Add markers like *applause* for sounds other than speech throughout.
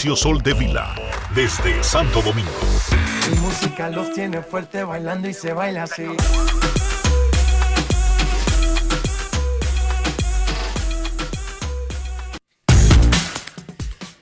Dionisio Soldevila, desde Santo Domingo. Mi música los tiene fuerte bailando y se baila así.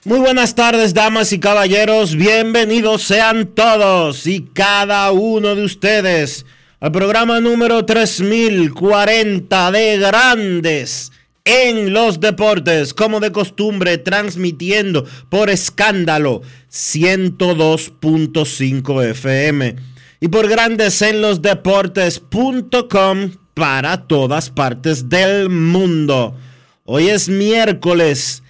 Muy buenas tardes, damas y caballeros. Bienvenidos sean todos y cada uno de ustedes al programa número 3040 de Grandes en los Deportes, como de costumbre, transmitiendo por escándalo 102.5 FM y por Grandes en los Deportes.com para todas partes del mundo. Hoy es miércoles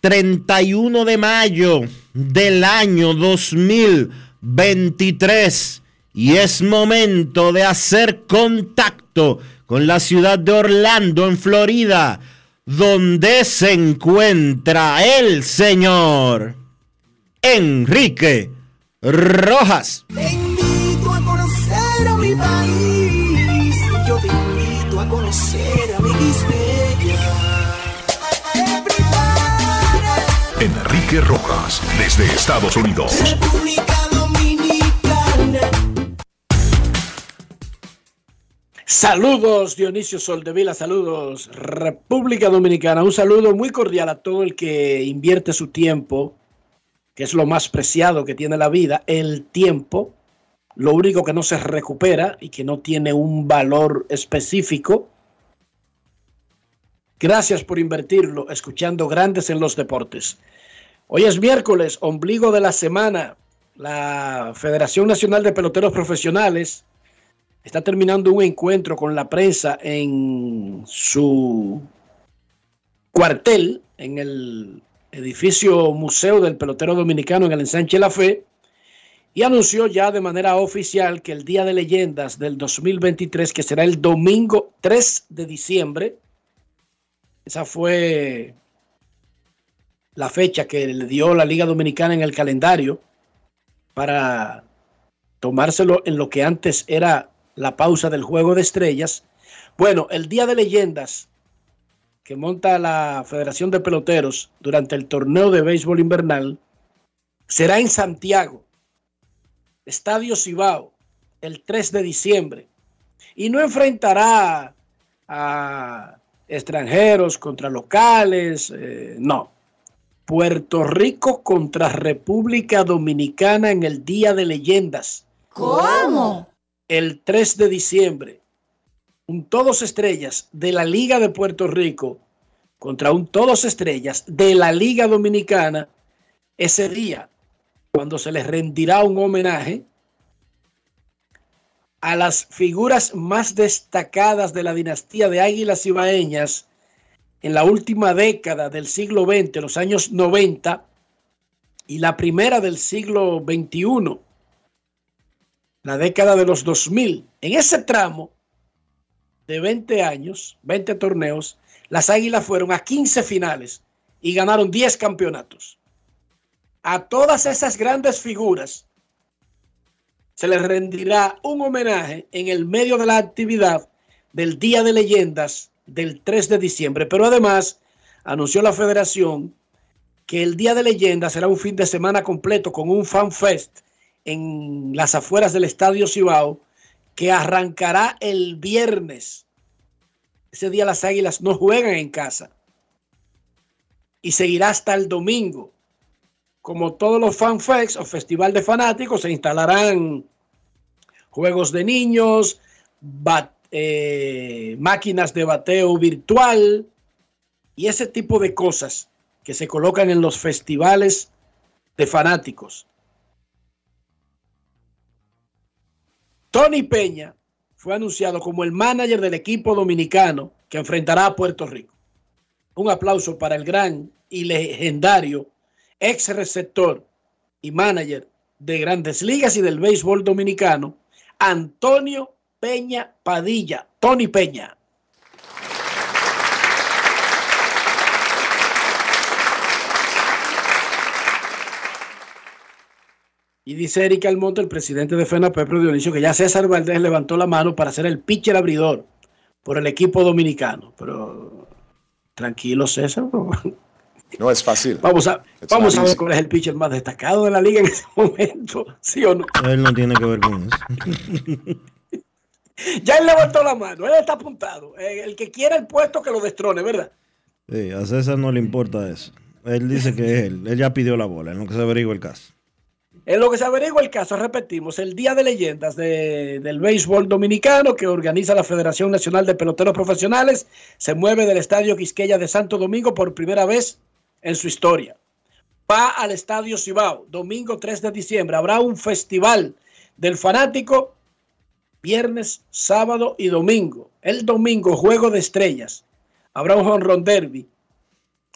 31 de mayo del año 2023 y es momento de hacer contacto con la ciudad de Orlando, en Florida, donde se encuentra el señor Enrique Rojas. Te invito a conocer a mi país. Yo te invito a conocer a mi Enrique Rojas, desde Estados Unidos. República Saludos Dionisio Soldevila, saludos República Dominicana, un saludo muy cordial a todo el que invierte su tiempo, que es lo más preciado que tiene la vida, el tiempo, lo único que no se recupera y que no tiene un valor específico. Gracias por invertirlo escuchando Grandes en los Deportes. Hoy es miércoles, ombligo de la semana. La Federación Nacional de Peloteros Profesionales está terminando un encuentro con la prensa en su cuartel, en el edificio Museo del Pelotero Dominicano en el Ensanche La Fe, y anunció ya de manera oficial que el Día de Leyendas del 2023, que será el domingo 3 de diciembre, esa fue la fecha que le dio la Liga Dominicana en el calendario para tomárselo en lo que antes era la pausa del juego de estrellas. Bueno, el Día de Leyendas que monta la Federación de Peloteros durante el torneo de béisbol invernal será en Santiago, Estadio Cibao, el 3 de diciembre. Y no enfrentará a extranjeros contra locales, eh, no. Puerto Rico contra República Dominicana en el Día de Leyendas. ¿Cómo? El 3 de diciembre. Un todos estrellas de la Liga de Puerto Rico contra un todos estrellas de la Liga Dominicana ese día, cuando se les rendirá un homenaje a las figuras más destacadas de la dinastía de Águilas Ibaeñas en la última década del siglo XX, los años 90, y la primera del siglo XXI, la década de los 2000. En ese tramo de 20 años, 20 torneos, las Águilas fueron a 15 finales y ganaron 10 campeonatos. A todas esas grandes figuras se les rendirá un homenaje en el medio de la actividad del Día de Leyendas del 3 de diciembre. Pero además anunció la federación que el Día de Leyendas será un fin de semana completo con un fan fest en las afueras del Estadio Cibao que arrancará el viernes Ese día las Águilas no juegan en casa. Y seguirá hasta el domingo. Como todos los fanfests o festival de fanáticos, se instalarán juegos de niños, eh, máquinas de bateo virtual y ese tipo de cosas que se colocan en los festivales de fanáticos. Tony Peña fue anunciado como el manager del equipo dominicano que enfrentará a Puerto Rico. Un aplauso para el gran y legendario ex receptor y manager de grandes ligas y del béisbol dominicano, Antonio Peña Padilla, Tony Peña. Y dice Eric Almonte, el presidente de FENA Pedro Dionisio, que ya César Valdés levantó la mano para ser el pitcher abridor por el equipo dominicano. Pero tranquilo, César. No es fácil. Vamos a, vamos a ver cuál es el pitcher más destacado de la liga en ese *laughs* momento, ¿sí o no? Él no tiene que ver con eso. *laughs* ya él levantó la mano, él está apuntado. Eh, el que quiera el puesto que lo destrone, ¿verdad? Sí, a César no le importa eso. Él dice que es él. Él ya pidió la bola, en lo que se averigua el caso. En lo que se averigua el caso, repetimos, el Día de Leyendas del Béisbol Dominicano que organiza la Federación Nacional de Peloteros Profesionales se mueve del Estadio Quisqueya de Santo Domingo por primera vez en su historia. Va al Estadio Cibao, domingo 3 de diciembre. Habrá un festival del fanático viernes, sábado y domingo. El domingo, Juego de Estrellas. Habrá un derby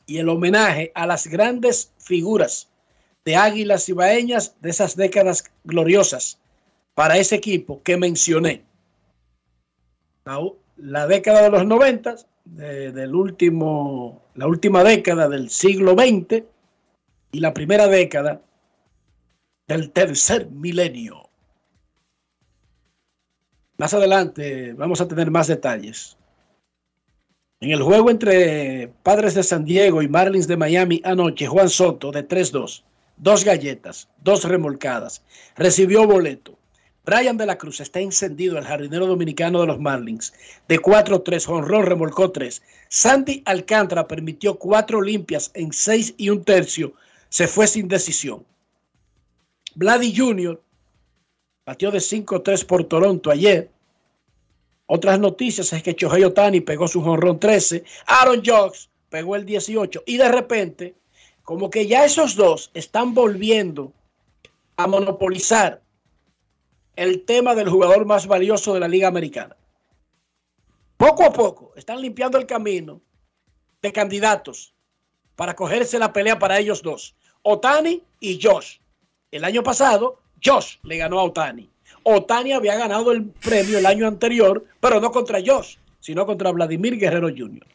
y el homenaje a las grandes figuras de Águilas Ibaeñas de esas décadas gloriosas para ese equipo que mencioné. La, década de los 90, del último, la última década del siglo XX y la primera década del tercer milenio. Más adelante vamos a tener más detalles. En el juego entre Padres de San Diego y Marlins de Miami anoche, Juan Soto de 3-2 dos galletas, dos remolcadas. Recibió boleto. Brian de la Cruz está encendido, el jardinero dominicano de los Marlins. De 4-3, Honrón remolcó 3. Sandy Alcántara permitió cuatro limpias en 6 y un tercio. Se fue sin decisión. Vladi Jr. batió de 5-3 por Toronto ayer. Otras noticias es que Chohei Otani pegó su honrón 13. Aaron Jocks pegó el 18. Y de repente como que ya esos dos están volviendo a monopolizar el tema del jugador más valioso de la Liga Americana. Poco a poco están limpiando el camino de candidatos para cogerse la pelea para ellos dos, Otani y Josh. El año pasado, Josh le ganó a Otani. Otani había ganado el premio el año anterior, pero no contra Josh, sino contra Vladimir Guerrero Jr.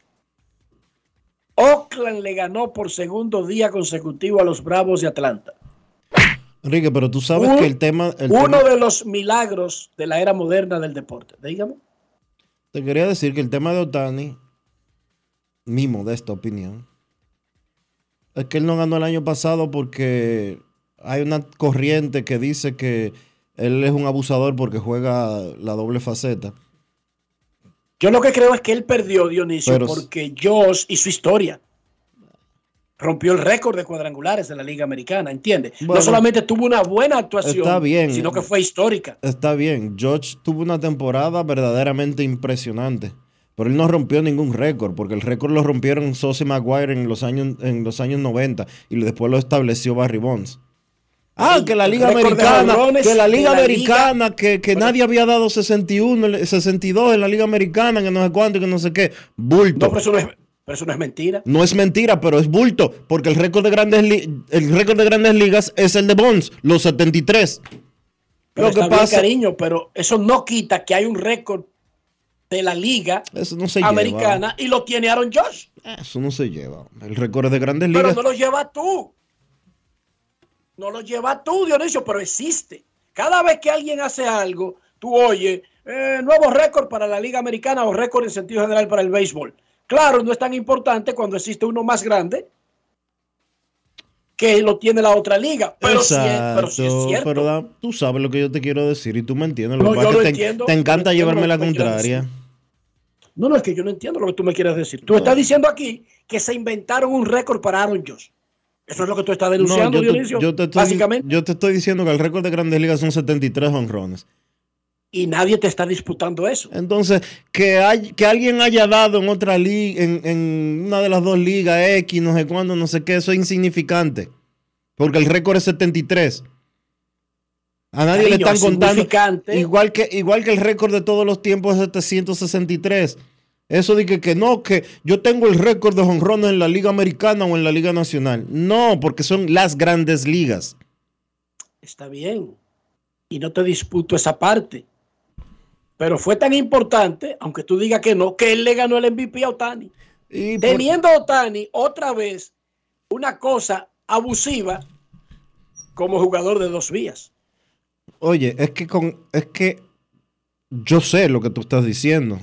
Oakland le ganó por segundo día consecutivo a los Bravos de Atlanta. Enrique, pero tú sabes que el tema... uno de los milagros de la era moderna del deporte. Dígame. Te quería decir que el tema de Otani, mi modesta opinión, es que él no ganó el año pasado porque hay una corriente que dice que él es un abusador porque juega la doble faceta. Yo lo que creo es que él perdió, Dionisio, porque Josh y su historia rompió el récord de cuadrangulares de la Liga Americana, ¿entiendes? no solamente tuvo una buena actuación, sino que fue histórica. Está bien, Josh tuvo una temporada verdaderamente impresionante, pero él no rompió ningún récord, porque el récord lo rompieron Sosa y Maguire en los años, en los años 90 y después lo estableció Barry Bonds. Ah, que la Liga Americana, que la Liga Americana, que, nadie había dado 61, 62 en la Liga Americana, que no sé cuánto, que no sé qué. Bulto. No, pero eso no es, pero eso no es mentira. No es mentira, pero es bulto, porque el récord de grandes, el récord de grandes ligas es el de Bonds, los 73. Pero Lo que pasa, cariño, pero eso no quita que hay un récord de la liga americana y lo tiene Aaron Josh. Eso no se lleva. El récord de grandes ligas. Pero no lo lleva tú no lo lleva tú, Dionisio, pero existe. Cada vez que alguien hace algo, tú oyes, eh, nuevo récord para la Liga Americana o récord en sentido general para el béisbol. Claro, no es tan importante cuando existe uno más grande que lo tiene la otra liga. Pero, sí, pero es cierto. Pero tú sabes lo que yo te quiero decir y tú me entiendes. Lo que te, te, encanta llevarme la contraria. No, no, es que yo no entiendo lo que tú me quieres decir. Tú estás diciendo aquí que se inventaron un récord para Aaron Josh. Eso es lo que tú estás denunciando, No, yo, te, Dionisio. yo te estoy, básicamente. yo te estoy diciendo que el récord de Grandes Ligas son 73 honrones. Y nadie te está disputando eso. Entonces, que, hay, que alguien haya dado en otra liga, en, en una de las dos ligas, X, no sé cuándo, no sé qué, eso es insignificante. Porque el récord es 73. A nadie le están es contando. significante. Igual que, igual que el récord de todos los tiempos es 763. Eso de que, que no, que yo tengo el récord de honrones en la Liga Americana o en la Liga Nacional. No, porque son las grandes ligas. Está bien. Y no te disputo esa parte. Pero fue tan importante, aunque tú digas que no, que él le ganó el MVP a Otani. Y por- Teniendo a Otani otra vez una cosa abusiva como jugador de dos vías. Oye, es que con, es que yo sé lo que tú estás diciendo.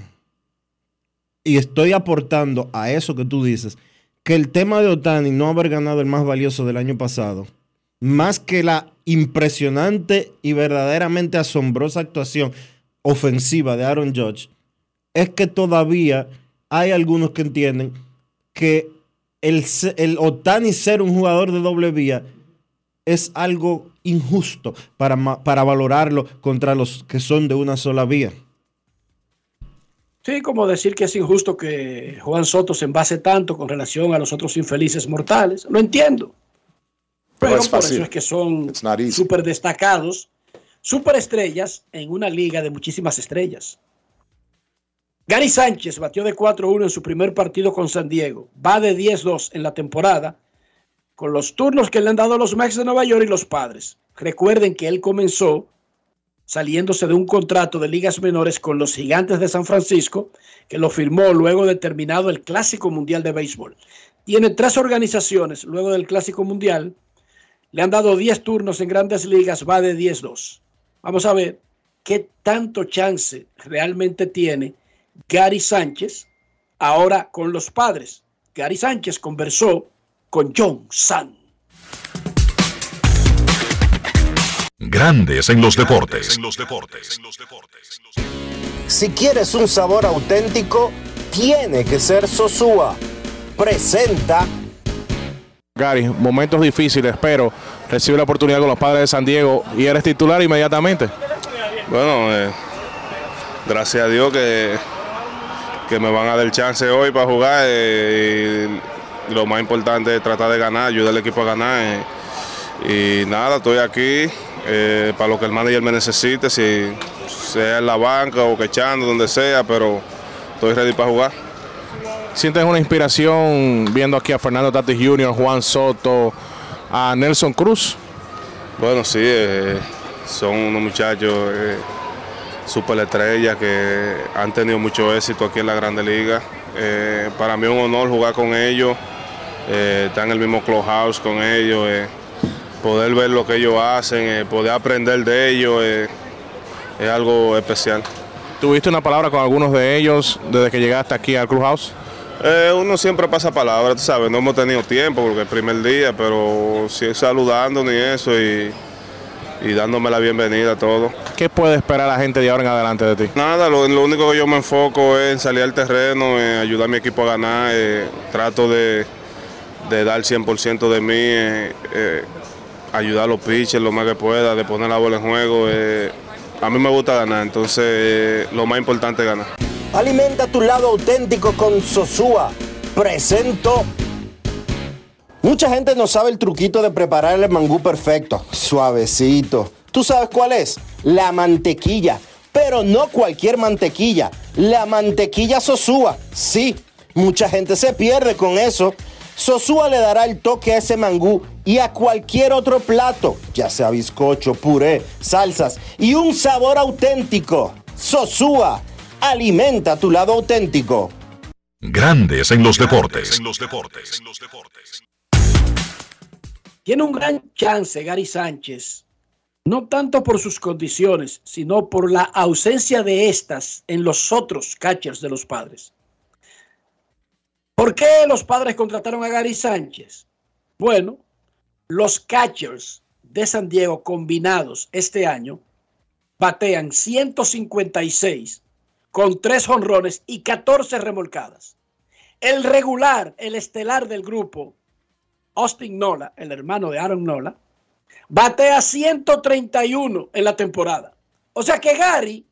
Y estoy aportando a eso que tú dices, que el tema de Otani no haber ganado el más valioso del año pasado, más que la impresionante y verdaderamente asombrosa actuación ofensiva de Aaron Judge, es que todavía hay algunos que entienden que el, Otani ser un jugador de doble vía es algo injusto para, para valorarlo contra los que son de una sola vía. Sí, como decir que es injusto que Juan Soto se envase tanto con relación a los otros infelices mortales. Lo entiendo. Pero es por fácil. eso es que son súper destacados, súper estrellas en una liga de muchísimas estrellas. Gary Sánchez batió de 4-1 en su primer partido con San Diego. Va de 10-2 en la temporada con los turnos que le han dado los Mets de Nueva York y los padres. Recuerden que él comenzó saliéndose de un contrato de ligas menores con los gigantes de San Francisco, que lo firmó luego de terminado el Clásico Mundial de Béisbol. Tiene tres organizaciones luego del Clásico Mundial. Le han dado 10 turnos en grandes ligas, va de 10-2. Vamos a ver qué tanto chance realmente tiene Gary Sánchez ahora con los padres. Gary Sánchez conversó con John San. Grandes en los deportes. Si quieres un sabor auténtico, tiene que ser Sosúa. Presenta Gary, momentos difíciles, pero recibe la oportunidad con los padres de San Diego y eres titular inmediatamente. Bueno, eh, gracias a Dios que, que me van a dar el chance hoy para jugar. eh, y lo más importante es tratar de ganar, ayudar al equipo a ganar. eh, y nada, estoy aquí eh, para lo que el manager me necesite, si sea en la banca o quechando, donde sea, pero estoy ready para jugar. ¿Sientes una inspiración viendo aquí a Fernando Tatis Jr., Juan Soto, a Nelson Cruz? Bueno, sí, eh, son unos muchachos eh, super estrellas que han tenido mucho éxito aquí en la Grande Liga. Eh, para mí es un honor jugar con ellos, estar en el mismo clubhouse con ellos, poder ver lo que ellos hacen, eh, poder aprender de ellos, eh, es algo especial. ¿Tuviste una palabra con algunos de ellos desde que llegaste aquí al Clubhouse? Eh, uno siempre pasa palabras, tú sabes, no hemos tenido tiempo porque es el primer día, pero sí saludando ni eso y, y dándome la bienvenida a todos. ¿Qué puede esperar la gente de ahora en adelante de ti? Nada, lo, lo único que yo me enfoco es en salir al terreno, en ayudar a mi equipo a ganar. eh, trato de, de dar 100% de mí, ayudar a los pitchers lo más que pueda, de poner la bola en juego. eh. a mí me gusta ganar, entonces eh, lo más importante es ganar. Alimenta tu lado auténtico con Sosúa. Presento. Mucha gente no sabe el truquito de preparar el mangú perfecto, suavecito. ¿Tú sabes cuál es? La mantequilla. Pero no cualquier mantequilla, la mantequilla Sosúa. Sí, mucha gente se pierde con eso. Sosúa le dará el toque a ese mangú y a cualquier otro plato, ya sea bizcocho, puré, salsas y un sabor auténtico. Sosúa, alimenta tu lado auténtico. Grandes en los deportes. Tiene un gran chance Gary Sánchez, no tanto por sus condiciones, sino por la ausencia de estas en los otros catchers de los padres. ¿Por qué los padres contrataron a Gary Sánchez? Bueno, los catchers de San Diego combinados este año batean 156 con tres jonrones y 14 remolcadas. El regular, el estelar del grupo, Austin Nola, el hermano de Aaron Nola, batea 131 en la temporada. O sea que Gary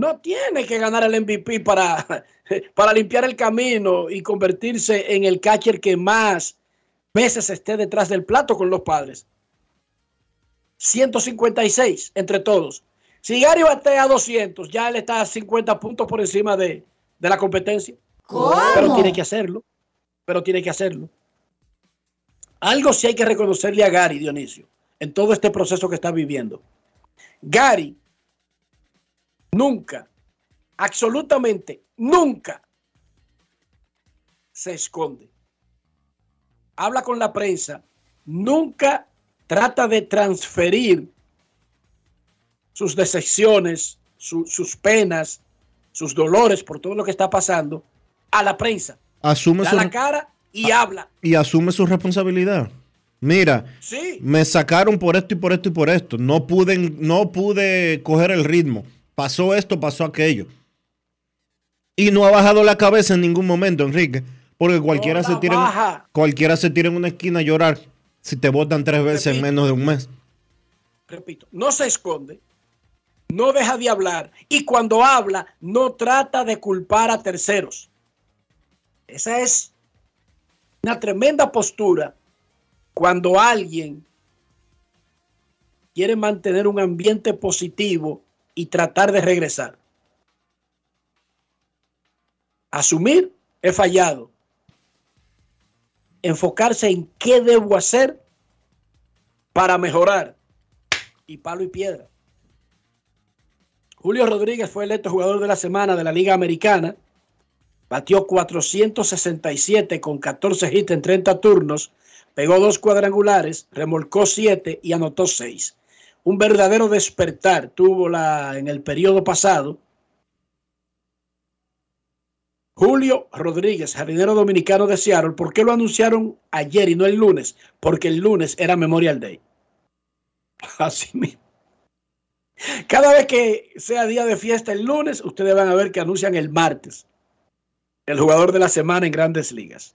no tiene que ganar el MVP para, *laughs* para limpiar el camino y convertirse en el catcher que más veces esté detrás del plato con los padres. 156 entre todos. Si Gary batea 200, ya él está a 50 puntos por encima de, de la competencia. Pero tiene que hacerlo. Pero tiene que hacerlo. Algo sí hay que reconocerle a Gary, Dionisio, en todo este proceso que está viviendo. Gary nunca, absolutamente nunca se esconde. Habla con la prensa, nunca trata de transferir sus decepciones, su- sus penas, sus dolores por todo lo que está pasando a la prensa. Asume Da su, la cara y habla. y asume su responsabilidad. Mira, Sí. me sacaron por esto y por esto y por esto. No pude, no pude coger el ritmo. Pasó esto, pasó aquello. Y no ha bajado la cabeza en ningún momento, Enrique. Porque cualquiera, se, tira en, cualquiera se tira en una esquina a llorar si te votan tres veces en menos de un mes. repito, no se esconde, no deja de hablar y cuando habla no trata de culpar a terceros. Esa es una tremenda postura cuando alguien quiere mantener un ambiente positivo y tratar de regresar. Asumir, he fallado. Enfocarse en qué debo hacer para mejorar y palo y piedra. Julio Rodríguez fue electo jugador de la semana de la Liga Americana. Batió 467 con 14 hits en 30 turnos. Pegó dos cuadrangulares, remolcó 7 y anotó 6. Un verdadero despertar tuvo la, en el periodo pasado. Julio Rodríguez, jardinero dominicano de Seattle. ¿Por qué lo anunciaron ayer y no el lunes? Porque el lunes era Memorial Day. *laughs* Así mismo. Cada vez que sea día de fiesta el lunes, ustedes van a ver que anuncian el martes el jugador de la semana en grandes ligas.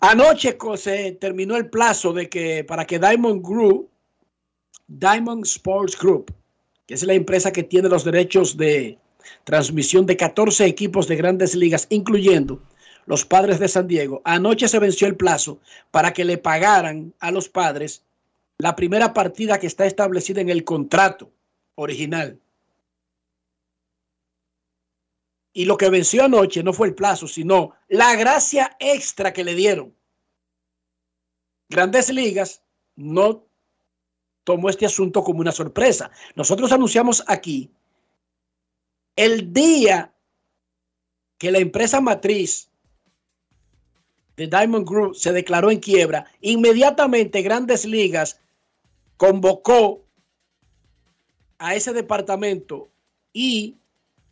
Anoche se terminó el plazo de que para que Diamond Group, Diamond Sports Group, que es la empresa que tiene los derechos de transmisión de 14 equipos de grandes ligas, incluyendo los padres de San Diego, anoche se venció el plazo para que le pagaran a los padres la primera partida que está establecida en el contrato original. Y lo que venció anoche no fue el plazo, sino la gracia extra que le dieron. Grandes Ligas no tomó este asunto como una sorpresa. Nosotros anunciamos aquí el día que la empresa matriz de Diamond Group se declaró en quiebra, inmediatamente Grandes Ligas convocó a ese departamento y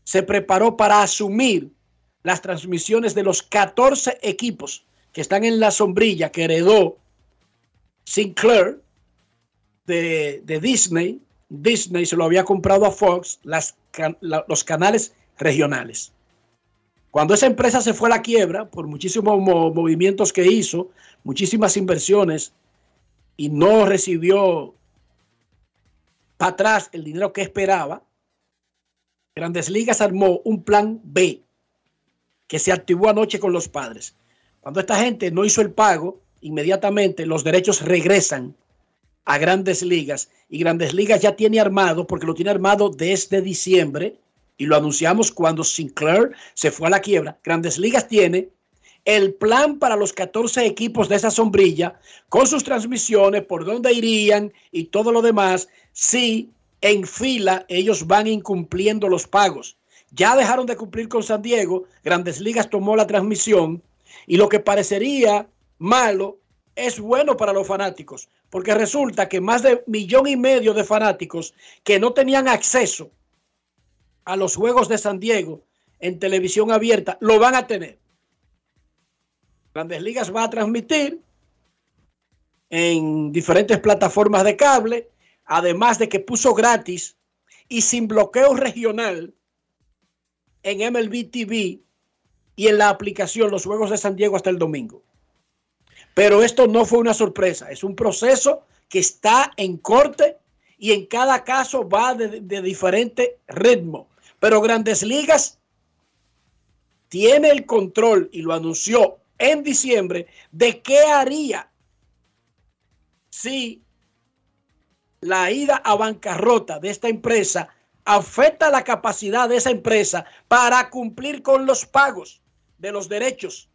se preparó para asumir las transmisiones de los 14 equipos que están en la sombrilla que heredó Sinclair de, Disney. Disney se lo había comprado a Fox, los canales regionales. Cuando esa empresa se fue a la quiebra por muchísimos mo- movimientos que hizo, muchísimas inversiones y no recibió para atrás el dinero que esperaba, Grandes Ligas armó un plan B que se activó anoche con los padres. Cuando esta gente no hizo el pago, inmediatamente los derechos regresan a Grandes Ligas y Grandes Ligas ya tiene armado, porque lo tiene armado desde diciembre y lo anunciamos cuando Sinclair se fue a la quiebra. Grandes Ligas tiene el plan para los 14 equipos de esa sombrilla con sus transmisiones, por dónde irían y todo lo demás, si en fila ellos van incumpliendo los pagos. Ya dejaron de cumplir con San Diego, Grandes Ligas tomó la transmisión y lo que parecería malo es bueno para los fanáticos, porque resulta que más de millón y medio de fanáticos que no tenían acceso a los juegos de San Diego en televisión abierta lo van a tener. Grandes Ligas va a transmitir en diferentes plataformas de cable, además de que puso gratis y sin bloqueo regional en MLB TV y en la aplicación los Juegos de San Diego hasta el domingo. Pero esto no fue una sorpresa, es un proceso que está en corte y en cada caso va de, diferente ritmo. Pero Grandes Ligas tiene el control y lo anunció en diciembre de qué haría si la ida a bancarrota de esta empresa afecta la capacidad de esa empresa para cumplir con los pagos de los derechos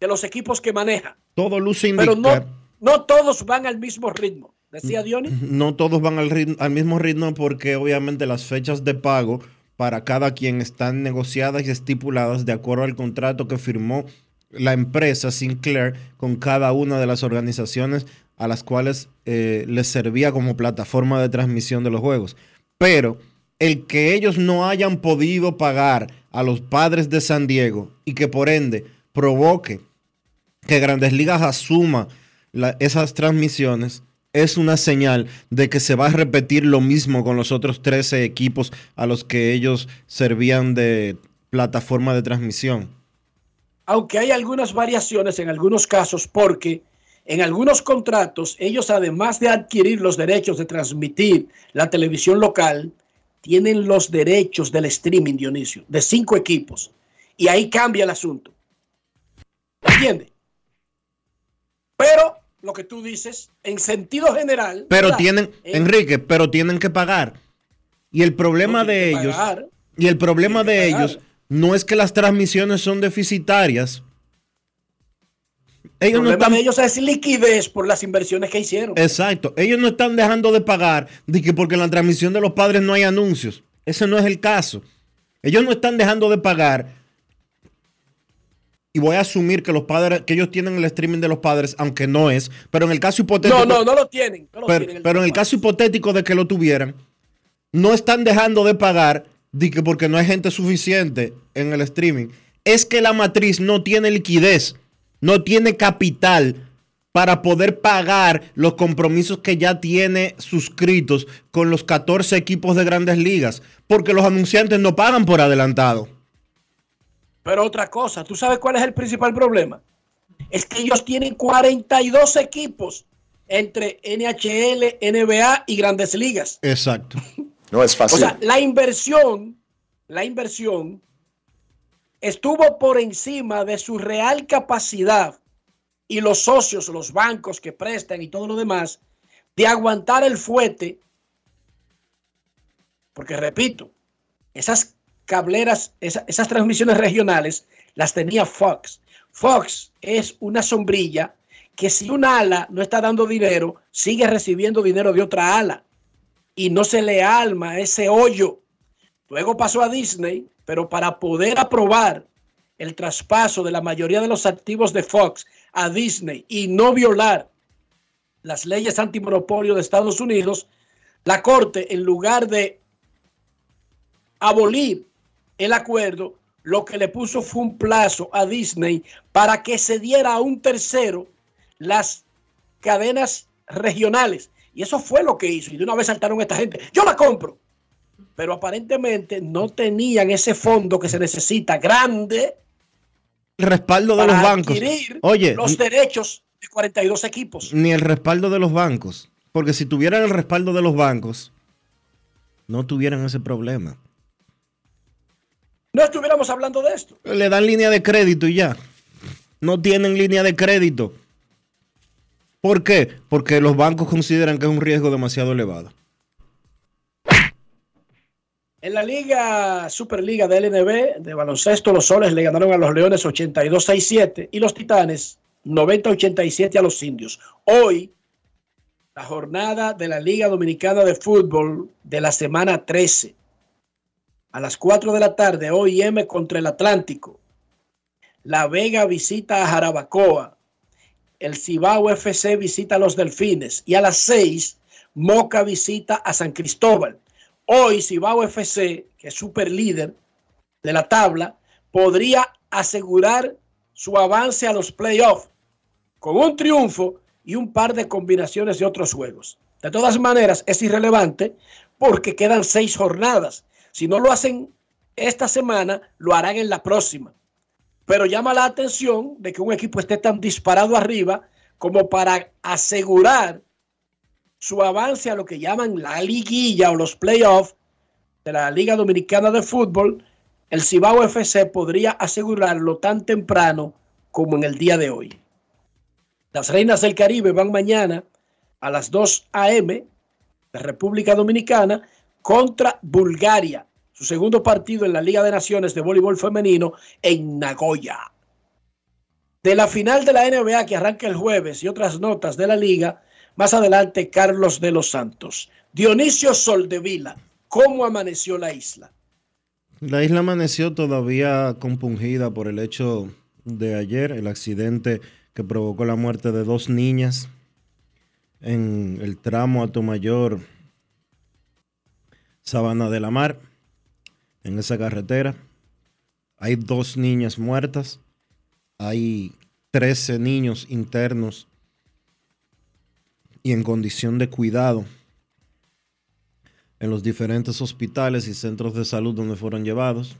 de los equipos que maneja. Todo luce Pero indicar. no, no todos van al mismo ritmo. Decía Dionis. No todos van al, ritmo- al mismo ritmo porque obviamente las fechas de pago para cada quien están negociadas y estipuladas de acuerdo al contrato que firmó la empresa Sinclair con cada una de las organizaciones a las cuales eh, les servía como plataforma de transmisión de los juegos. Pero el que ellos no hayan podido pagar a los padres de San Diego y que por ende provoque que Grandes Ligas asuma esas transmisiones es una señal de que se va a repetir lo mismo con los otros 13 equipos a los que ellos servían de plataforma de transmisión. aunque hay algunas variaciones en algunos casos, porque en algunos contratos ellos, además de adquirir los derechos de transmitir la televisión local, tienen los derechos del streaming, Dionisio, de cinco equipos. Y ahí cambia el asunto. ¿Entiendes? Pero lo que tú dices, en sentido general. Pero ¿verdad? tienen, En- Enrique, pero tienen que pagar. Y el problema No, de ellos, pagar. y el problema de ellos no es que las transmisiones son deficitarias. El no problema están de ellos es liquidez por las inversiones que hicieron. Exacto. Ellos no están dejando de pagar de que porque en la transmisión de los padres no hay anuncios. Ese no es el caso. Ellos no están dejando de pagar. Y voy a asumir que los padres, que ellos tienen el streaming de los padres, aunque no es. Pero en el caso hipotético. No, no, no lo tienen. no lo pero, tienen pero en el caso hipotético de que lo tuvieran, no están dejando de pagar de que porque no hay gente suficiente en el streaming. Es que la matriz no tiene liquidez, no tiene capital para poder pagar los compromisos que ya tiene suscritos con los 14 equipos de grandes ligas, porque los anunciantes no pagan por adelantado. Pero otra cosa, ¿tú sabes cuál es el principal problema? Es que ellos tienen 42 equipos entre NHL, NBA y grandes ligas. Exacto. No es O fácil. sea, la inversión, la inversión estuvo por encima de su real capacidad y los socios, los bancos que prestan y todo lo demás, de aguantar el fuete. Porque repito, esas cableras, esa- esas transmisiones regionales las tenía Fox. Fox es una sombrilla que si una ala no está dando dinero, sigue recibiendo dinero de otra ala y no se le alma ese hoyo. Luego pasó a Disney, pero para poder aprobar el traspaso de la mayoría de los activos de Fox a Disney y no violar las leyes antimonopolio de Estados Unidos, la Corte, en lugar de abolir el acuerdo, lo que le puso fue un plazo a Disney para que se diera a un tercero las cadenas regionales. Y eso fue lo que hizo. Y de una vez saltaron esta gente. Yo la compro. Pero aparentemente no tenían ese fondo que se necesita grande El respaldo de para los bancos. Oye, los derechos de 42 equipos. ni el respaldo de los bancos. Porque si tuvieran el respaldo de los bancos, no tuvieran ese problema. No estuviéramos hablando de esto. Le dan línea de crédito y ya. No tienen línea de crédito. ¿Por qué? Porque los bancos consideran que es un riesgo demasiado elevado. En la Liga Superliga de LNB de baloncesto, los soles le ganaron a los Leones 82-67 y los Titanes 90-87 a los Indios. Hoy, la jornada de la Liga Dominicana de Fútbol de la semana 13. A las 4 de la tarde, OIM contra el Atlántico. La Vega visita a Jarabacoa. El Cibao FC visita a los Delfines. Y a las 6, Moca visita a San Cristóbal. Hoy Cibao FC, que es super líder de la tabla, podría asegurar su avance a los playoffs con un triunfo y un par de combinaciones de otros juegos. De todas maneras, es irrelevante porque quedan seis jornadas. Si no lo hacen esta semana, lo harán en la próxima. Pero llama la atención de que un equipo esté tan disparado arriba como para asegurar su avance a lo que llaman la liguilla o los playoffs de la Liga Dominicana de Fútbol, el Cibao FC podría asegurarlo tan temprano como en el día de hoy. Las Reinas del Caribe van mañana a las 2 a.m. de República Dominicana contra Bulgaria, su segundo partido en la Liga de Naciones de Voleibol Femenino en Nagoya. De la final de la NBA que arranca el jueves y otras notas de la liga, más adelante Carlos de los Santos. Dionisio Soldevila, ¿cómo amaneció la isla? La isla amaneció todavía compungida por el hecho de ayer, el accidente que provocó la muerte de dos niñas en el tramo Mayor Sabana de la Mar, en esa carretera. Hay dos niñas muertas, hay 13 niños internos y en condición de cuidado en los diferentes hospitales y centros de salud donde fueron llevados.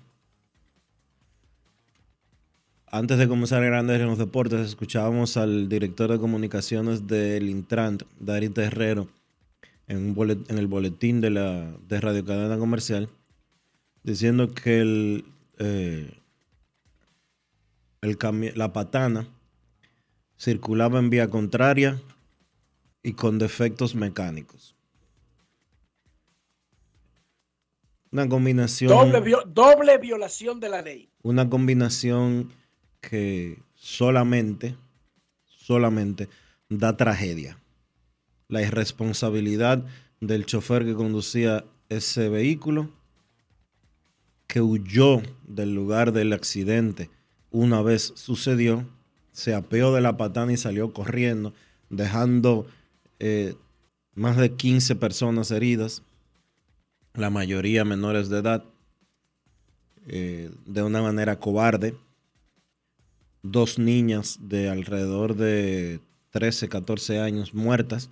Antes de comenzar Grandes en los Deportes, escuchábamos al director de comunicaciones del Intran, Dari Terrero, en, en, el boletín de, la, de Radio Cadena Comercial, diciendo que el, eh, el la patana circulaba en vía contraria y con defectos mecánicos. Una combinación. Doble, doble violación de la ley. Una combinación que solamente, solamente da tragedia. La irresponsabilidad del chofer que conducía ese vehículo, que huyó del lugar del accidente una vez sucedió, se apeó de la patana y salió corriendo, dejando eh, más de 15 personas heridas la mayoría menores de edad, eh, de una manera cobarde. Dos niñas de alrededor de 13, 14 años muertas.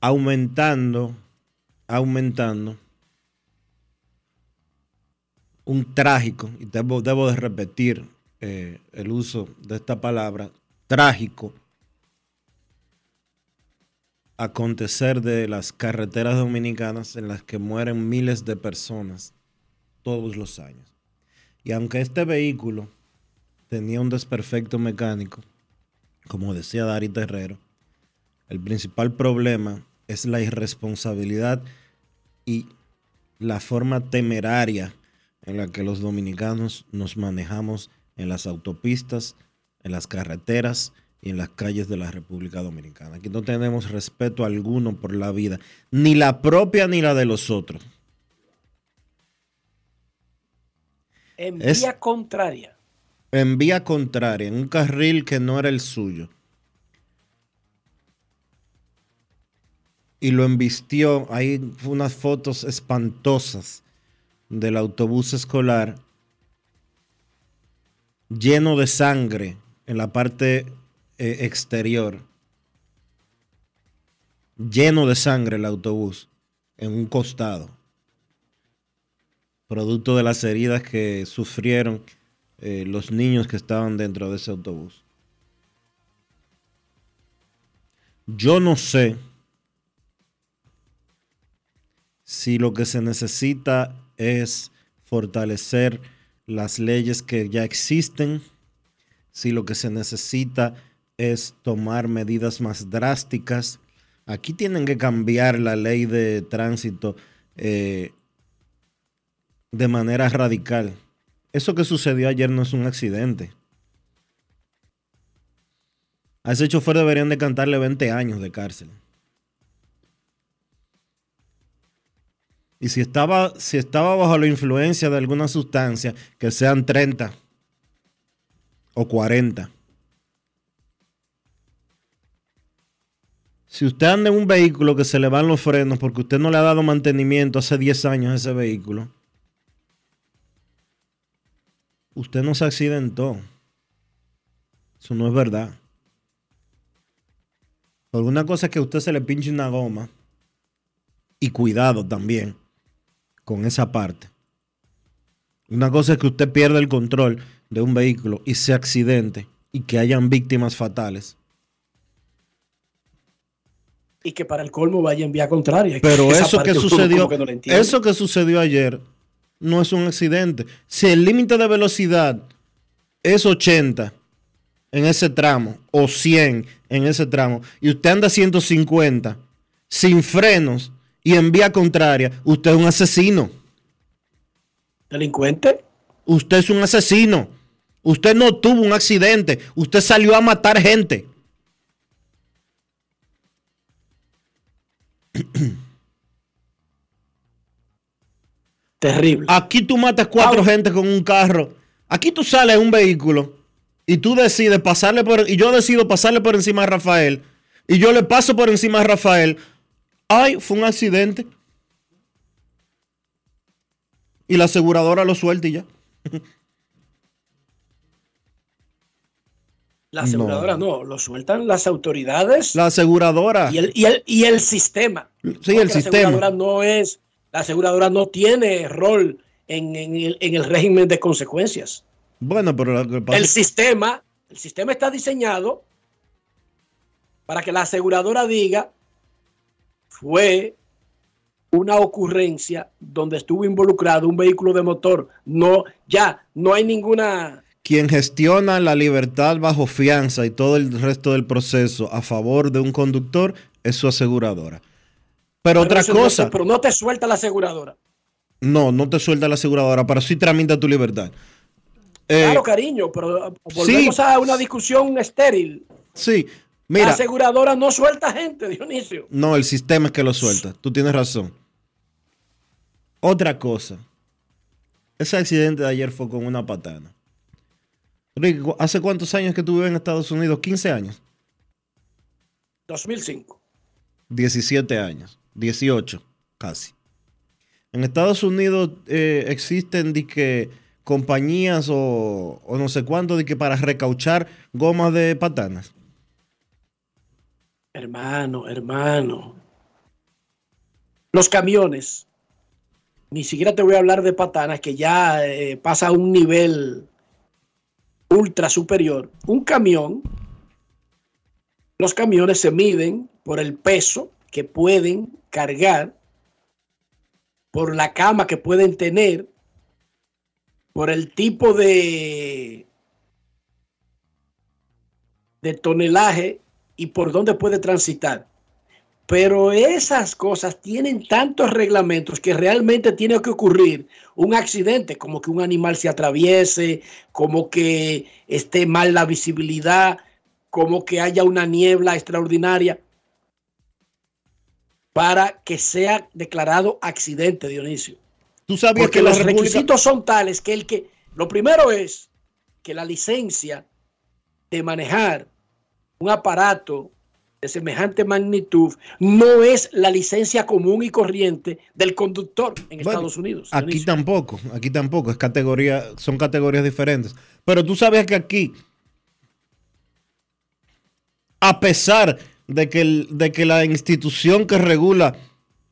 Aumentando, aumentando un trágico, y debo, de repetir eh, el uso de esta palabra, trágico acontecer de las carreteras dominicanas en las que mueren miles de personas todos los años. Y aunque este vehículo tenía un desperfecto mecánico, como decía Dari Terrero, el principal problema es la irresponsabilidad y la forma temeraria en la que los dominicanos nos manejamos en las autopistas, en las carreteras, y en las calles de la República Dominicana. Aquí no tenemos respeto alguno por la vida, ni la propia ni la de los otros. En vía contraria. En vía contraria, en un carril que no era el suyo. Y lo embistió. Hay unas fotos espantosas del autobús escolar lleno de sangre en la parte eh, exterior, lleno de sangre el autobús, en un costado, producto de las heridas que sufrieron eh, los niños que estaban dentro de ese autobús. Yo no sé si lo que se necesita es fortalecer las leyes que ya existen, si lo que se necesita es tomar medidas más drásticas. Aquí tienen que cambiar la ley de tránsito eh, de manera radical. Eso que sucedió ayer no es un accidente. A ese chofer deberían de cantarle 20 años de cárcel. Y si estaba, si estaba bajo la influencia de alguna sustancia, que sean 30 o 40. Si usted anda en un vehículo que se le van los frenos porque usted no le ha dado mantenimiento hace 10 años a ese vehículo, usted no se accidentó. Eso no es verdad. Por una cosa es que a usted se le pinche una goma Y cuidado también con esa parte. Una cosa es que usted pierda el control de un vehículo y se accidente y que hayan víctimas fatales. Y que para el colmo vaya en vía contraria. Pero Esa eso que sucedió, que no eso que sucedió ayer no es un accidente. Si el límite de velocidad es 80 en ese tramo o 100 en ese tramo y usted anda 150 sin frenos y en vía contraria, usted es un asesino. ¿Delincuente? Usted es un asesino. Usted no tuvo un accidente. Usted salió a matar gente. *clears throat* Terrible. Aquí tú matas cuatro gente con un carro. Aquí tú sales en un vehículo y tú decides pasarle por y yo decido pasarle por encima a Rafael y yo le paso por encima a Rafael. Ay, fue un accidente. Y la aseguradora lo suelta y ya. *laughs* La aseguradora no. lo sueltan las autoridades La aseguradora. y, el, y, el, y el sistema. Sí, Porque el La sistema. aseguradora no es, la aseguradora no tiene rol en, en el, en el régimen de consecuencias. Bueno, pero El sistema, el sistema está diseñado para que la aseguradora diga fue una ocurrencia donde estuvo involucrado un vehículo de motor. No, ya, no hay ninguna. quien gestiona la libertad bajo fianza y todo el resto del proceso a favor de un conductor es su aseguradora. Pero otra no cosa, pero no te suelta la aseguradora. no, no te suelta la aseguradora, pero sí tramita tu libertad. Eh, claro, cariño, pero volvemos a una discusión estéril. sí, la mira, aseguradora no suelta gente, Dionisio. no, el sistema es que lo suelta. Tú tienes razón. Otra cosa, ese accidente de ayer fue con una patana. ¿cu- ¿hace cuántos años que tú vives en Estados Unidos? 15 años. 2005. 17 años, 18 casi. En Estados Unidos eh, existen de que compañías o, o no sé cuánto de que para recauchar gomas de patanas. Hermano, hermano. Los camiones. Ni siquiera te voy a hablar de patanas, que ya eh, pasa a un nivel ultra superior. Un camión, los camiones se miden por el peso que pueden cargar, por la cama que pueden tener, por el tipo de, de tonelaje y por dónde puede transitar. Pero esas cosas tienen tantos reglamentos que realmente tiene que ocurrir un accidente, como que un animal se atraviese, como que esté mal la visibilidad, como que haya una niebla extraordinaria, para que sea declarado accidente, Dionisio. Tú sabías Porque que los República- requisitos son tales que el que, lo primero es que la licencia de manejar un aparato de semejante magnitud no es la licencia común y corriente del conductor en Bueno, Estados Unidos. Aquí Dionisio. tampoco, aquí tampoco, es categoría, son categorías diferentes. Pero tú sabes que aquí, a pesar de que, el- de que la institución que regula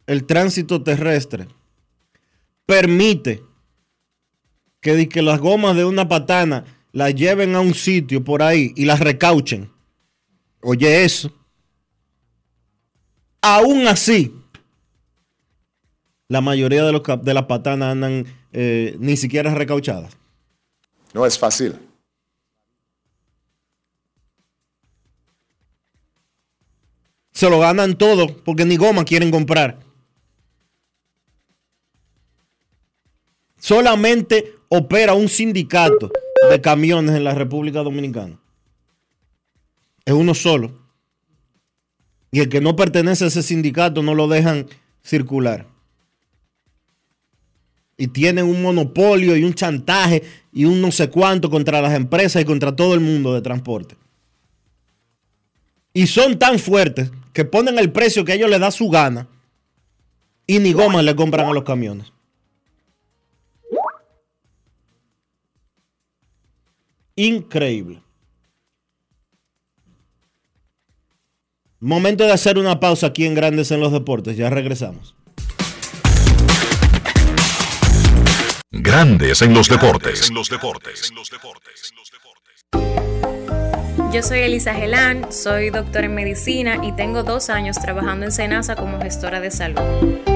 el tránsito terrestre permite que, que las gomas de una patana las lleven a un sitio por ahí y las recauchen. Oye eso. Aún así, la mayoría de, los, de las patanas andan eh, ni siquiera recauchadas. No es fácil. Se lo ganan todo porque ni goma quieren comprar. Solamente opera un sindicato de camiones en la República Dominicana. Es uno solo. Y el que no pertenece a ese sindicato no lo dejan circular. Y tienen un monopolio y un chantaje y un no sé cuánto contra las empresas y contra todo el mundo de transporte. Y son tan fuertes que ponen el precio que ellos les da su gana y ni gomas le compran a los camiones. Increíble. Momento de hacer una pausa aquí en Grandes en los Deportes. Ya regresamos. Grandes en los Deportes. En los Deportes. En los Deportes. Yo soy Elisa Gelán, soy doctora en medicina y tengo dos años trabajando en Senasa como gestora de salud.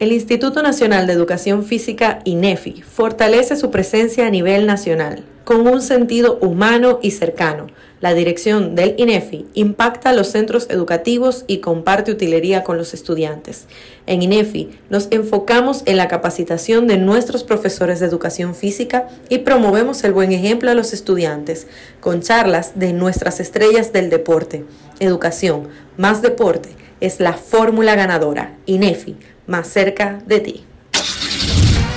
El Instituto Nacional de Educación Física, INEFI, fortalece su presencia a nivel nacional con un sentido humano y cercano. La dirección del INEFI impacta los centros educativos y comparte utilería con los estudiantes. En INEFI nos enfocamos en la capacitación de nuestros profesores de educación física y promovemos el buen ejemplo a los estudiantes con charlas de nuestras estrellas del deporte. Educación más deporte es la fórmula ganadora. INEFI, más cerca de ti.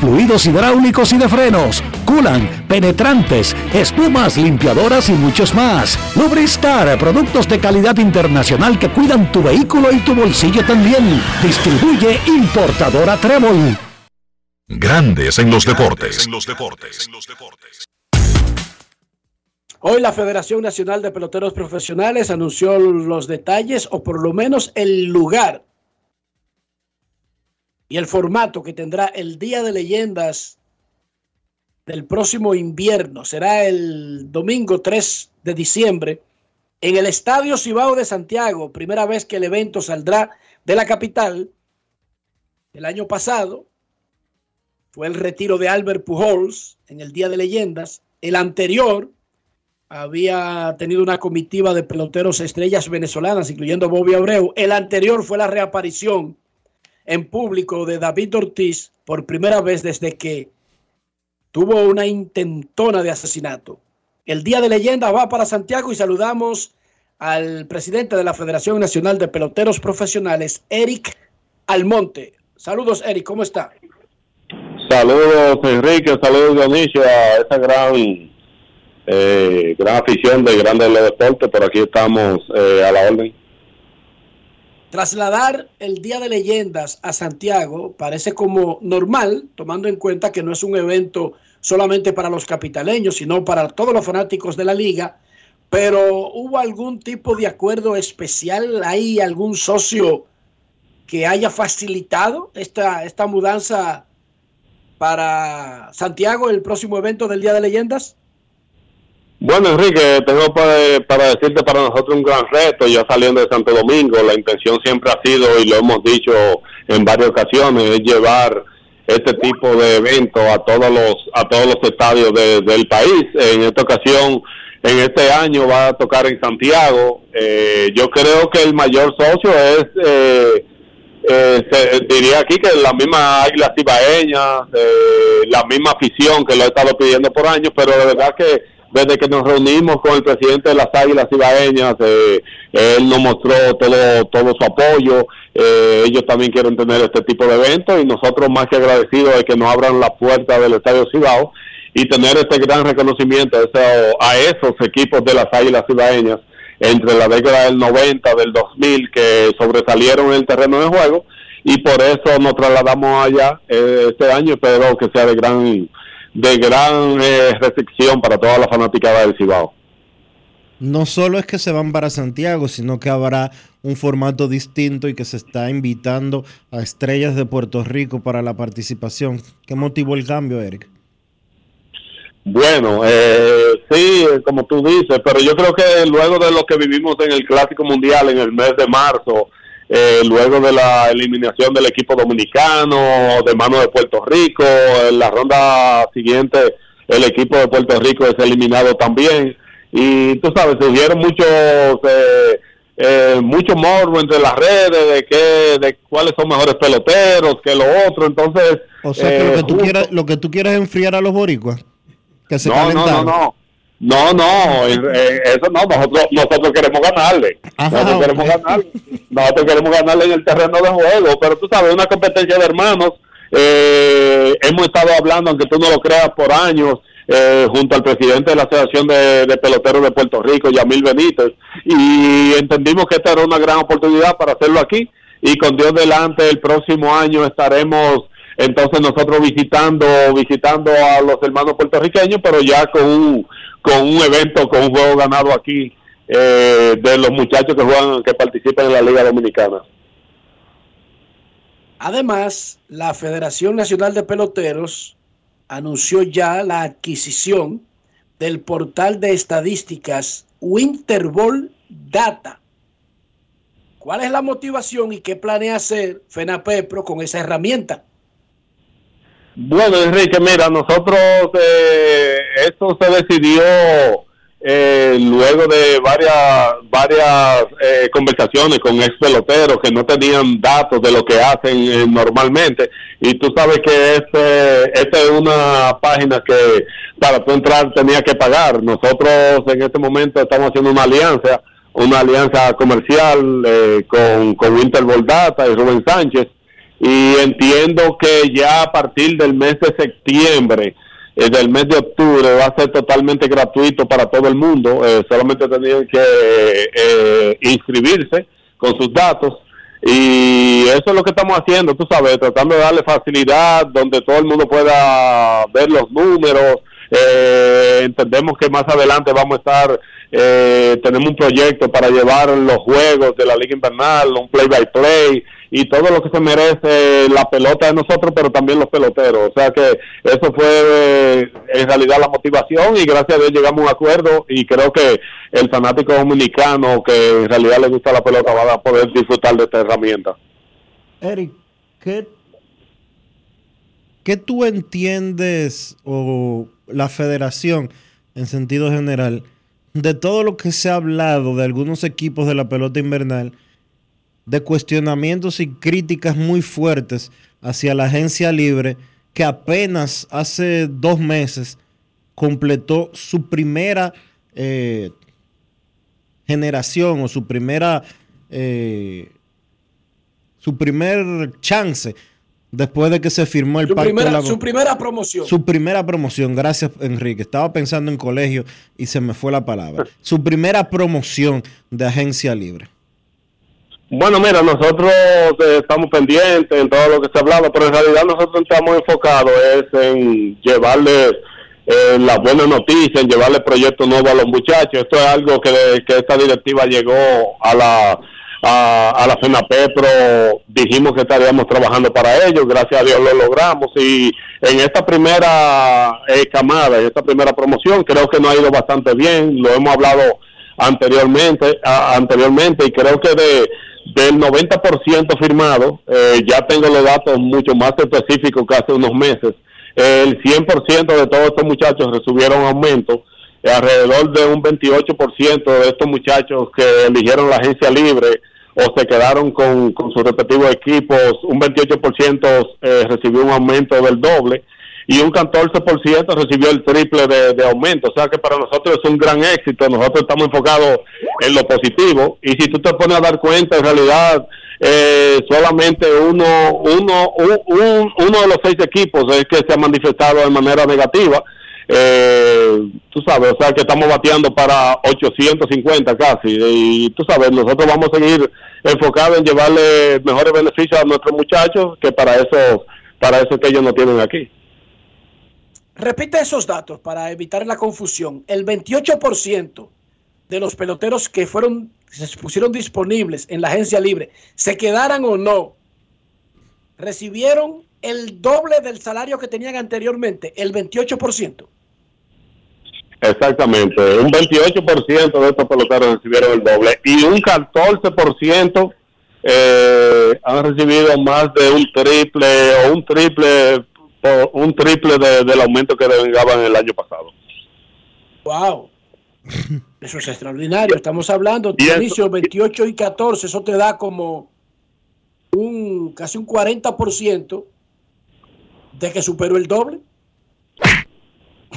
fluidos hidráulicos y de frenos, culan, penetrantes, espumas, limpiadoras y muchos más. Lubristar, productos de calidad internacional que cuidan tu vehículo y tu bolsillo también. Distribuye importadora Trébol. Grandes en los deportes. Hoy la Federación Nacional de Peloteros Profesionales anunció los detalles o por lo menos el lugar y el formato que tendrá el Día de Leyendas del próximo invierno. Será el domingo 3 de diciembre en el Estadio Cibao de Santiago, primera vez que el evento saldrá de la capital. El año pasado fue el retiro de Albert Pujols en el Día de Leyendas. El anterior había tenido una comitiva de peloteros estrellas venezolanas, incluyendo Bobby Abreu. El anterior fue la reaparición en público de David Ortiz por primera vez desde que tuvo una intentona de asesinato. El Día de Leyenda va para Santiago y saludamos al presidente de la Federación Nacional de Peloteros Profesionales, Eric Almonte. Saludos, Eric, ¿cómo está? Saludos, Enrique, saludos, Dionisio, a esa gran eh, gran afición de Grandes pero aquí estamos eh, a la orden. Trasladar el Día de Leyendas a Santiago parece como normal, tomando en cuenta que no es un evento solamente para los capitaleños, sino para todos los fanáticos de la liga. Pero ¿hubo algún tipo de acuerdo especial? ¿Hay algún socio que haya facilitado esta, esta mudanza para Santiago, el próximo evento del Día de Leyendas? Bueno, Enrique, tengo para, decirte para nosotros un gran reto, ya saliendo de Santo Domingo, la intención siempre ha sido, y lo hemos dicho en varias ocasiones, es llevar este tipo de eventos a todos los a todos los estadios del país. En esta ocasión, en este año va a tocar en Santiago. Eh, yo creo que el mayor socio es, eh, eh, diría aquí que la misma Águila Cibaeña, la misma afición que lo ha estado pidiendo por años, pero de verdad que desde que nos reunimos con el presidente de las Águilas Ibaeñas, eh, él nos mostró todo, todo su apoyo. Eh, ellos también quieren tener este tipo de eventos y nosotros más que agradecidos de que nos abran la puerta del Estadio Cibao y tener este gran reconocimiento a, esos equipos de las Águilas Ibaeñas entre la década del 90, del 2000, que sobresalieron en el terreno de juego y por eso nos trasladamos allá eh, este año. Espero que sea de gran de gran eh, recepción para toda la fanaticada del Cibao. No solo es que se van para Santiago, sino que habrá un formato distinto y que se está invitando a estrellas de Puerto Rico para la participación. ¿Qué motivó el cambio, Eric? Bueno, eh, sí, como tú dices, pero yo creo que luego de lo que vivimos en el Clásico Mundial en el mes de marzo, eh, luego de la eliminación del equipo dominicano, de mano de Puerto Rico, en la ronda siguiente el equipo de Puerto Rico es eliminado también. Y tú sabes, se dieron muchos, eh, eh, mucho morbo entre las redes de que, de cuáles son mejores peloteros que lo otro. Entonces, o sea que lo que tú quieres, lo que tú quieres es enfriar a los boricuas, que se no, no, no, no. No, no, eso no, nosotros, nosotros queremos ganarle. nosotros queremos ganarle. Nosotros queremos ganarle en el terreno de juego, pero tú sabes, una competencia de hermanos. Eh, hemos estado hablando, aunque tú no lo creas, por años, eh, junto al presidente de la Asociación de, Peloteros de Puerto Rico, Yamil Benítez, y entendimos que esta era una gran oportunidad para hacerlo aquí. Y con Dios delante, el próximo año estaremos entonces nosotros visitando visitando a los hermanos puertorriqueños, pero ya con un con un evento, con un juego ganado aquí eh, de los muchachos que juegan, que participan en la Liga Dominicana. Además, la Federación Nacional de Peloteros anunció ya la adquisición del portal de estadísticas Winterball Data. ¿Cuál es la motivación y qué planea hacer FENAPEPRO con esa herramienta? Bueno, Enrique, mira, nosotros eh, esto se decidió eh, luego de varias varias eh, conversaciones con ex peloteros que no tenían datos de lo que hacen eh, normalmente y tú sabes que este, esta es una página que para tú entrar tenía que pagar. Nosotros en este momento estamos haciendo una alianza, una alianza comercial con, con Winterball Data y Rubén Sánchez y entiendo que ya a partir del mes de septiembre, eh, del mes de octubre, va a ser totalmente gratuito para todo el mundo, eh, solamente tenían que eh, inscribirse con sus datos y eso es lo que estamos haciendo, tú sabes, tratando de darle facilidad donde todo el mundo pueda ver los números. entendemos que más adelante vamos a estar, tenemos un proyecto para llevar los juegos de la Liga Invernal, un play-by-play. play by play y todo lo que se merece la pelota de nosotros, pero también los peloteros. O sea que eso fue eh, en realidad la motivación y gracias a Dios llegamos a un acuerdo y creo que el fanático dominicano que en realidad le gusta la pelota va a poder disfrutar de esta herramienta. Eric, ¿qué, qué tú entiendes o la federación en sentido general de todo lo que se ha hablado de algunos equipos de la pelota invernal? De cuestionamientos y críticas muy fuertes hacia la agencia libre que apenas hace dos meses completó su primera eh, generación o su primera eh, su primer chance Después de que se firmó el Su pacto de primera, la- su primera promoción. Su primera promoción, gracias Enrique. Estaba pensando en colegio y se me fue la palabra. Su primera promoción de agencia libre. Bueno, mira, nosotros eh, estamos pendientes en todo lo que se ha hablado, pero en realidad nosotros estamos enfocados es en llevarle eh, la buena noticia, en llevarle proyectos nuevos a los muchachos. Esto es algo que, que esta directiva llegó a la a, a la FENAPE, pero dijimos que estaríamos trabajando para ello. Gracias a Dios lo logramos. Y en esta primera eh, camada, en esta primera promoción, creo que nos ha ido bastante bien. Lo hemos hablado anteriormente, anteriormente y creo que de del 90% firmado, eh, ya tengo los datos mucho más específicos que hace unos meses. El 100% de todos estos muchachos recibieron aumento. Eh, alrededor de un 28% de estos muchachos que eligieron la agencia libre o se quedaron con, con sus respectivos equipos, un 28% eh, recibió un aumento del doble y un 14% recibió el triple de, aumento. O sea que para nosotros es un gran éxito. Nosotros estamos enfocados en lo positivo. Y si tú te pones a dar cuenta, en realidad eh, solamente uno, uno, un- un- uno de los seis equipos es que se ha manifestado de manera negativa. Eh, tú sabes, o sea que estamos bateando para 850 casi. Y tú sabes, nosotros vamos a seguir enfocados en llevarle mejores beneficios a nuestros muchachos que para eso, para eso que ellos no tienen aquí. Repite esos datos para evitar la confusión. El 28% de los peloteros que fueron se pusieron disponibles en la agencia libre, se quedaran o no, recibieron el doble del salario que tenían anteriormente, el 28%. Exactamente, un 28% de estos peloteros recibieron el doble y un 14% eh, han recibido más de un triple o un triple o un triple de- del aumento que devengaban el año pasado. Wow. *laughs* Eso es extraordinario. Estamos hablando, eso- inicio 28 y 14, eso te da como un casi un 40% de que superó el doble.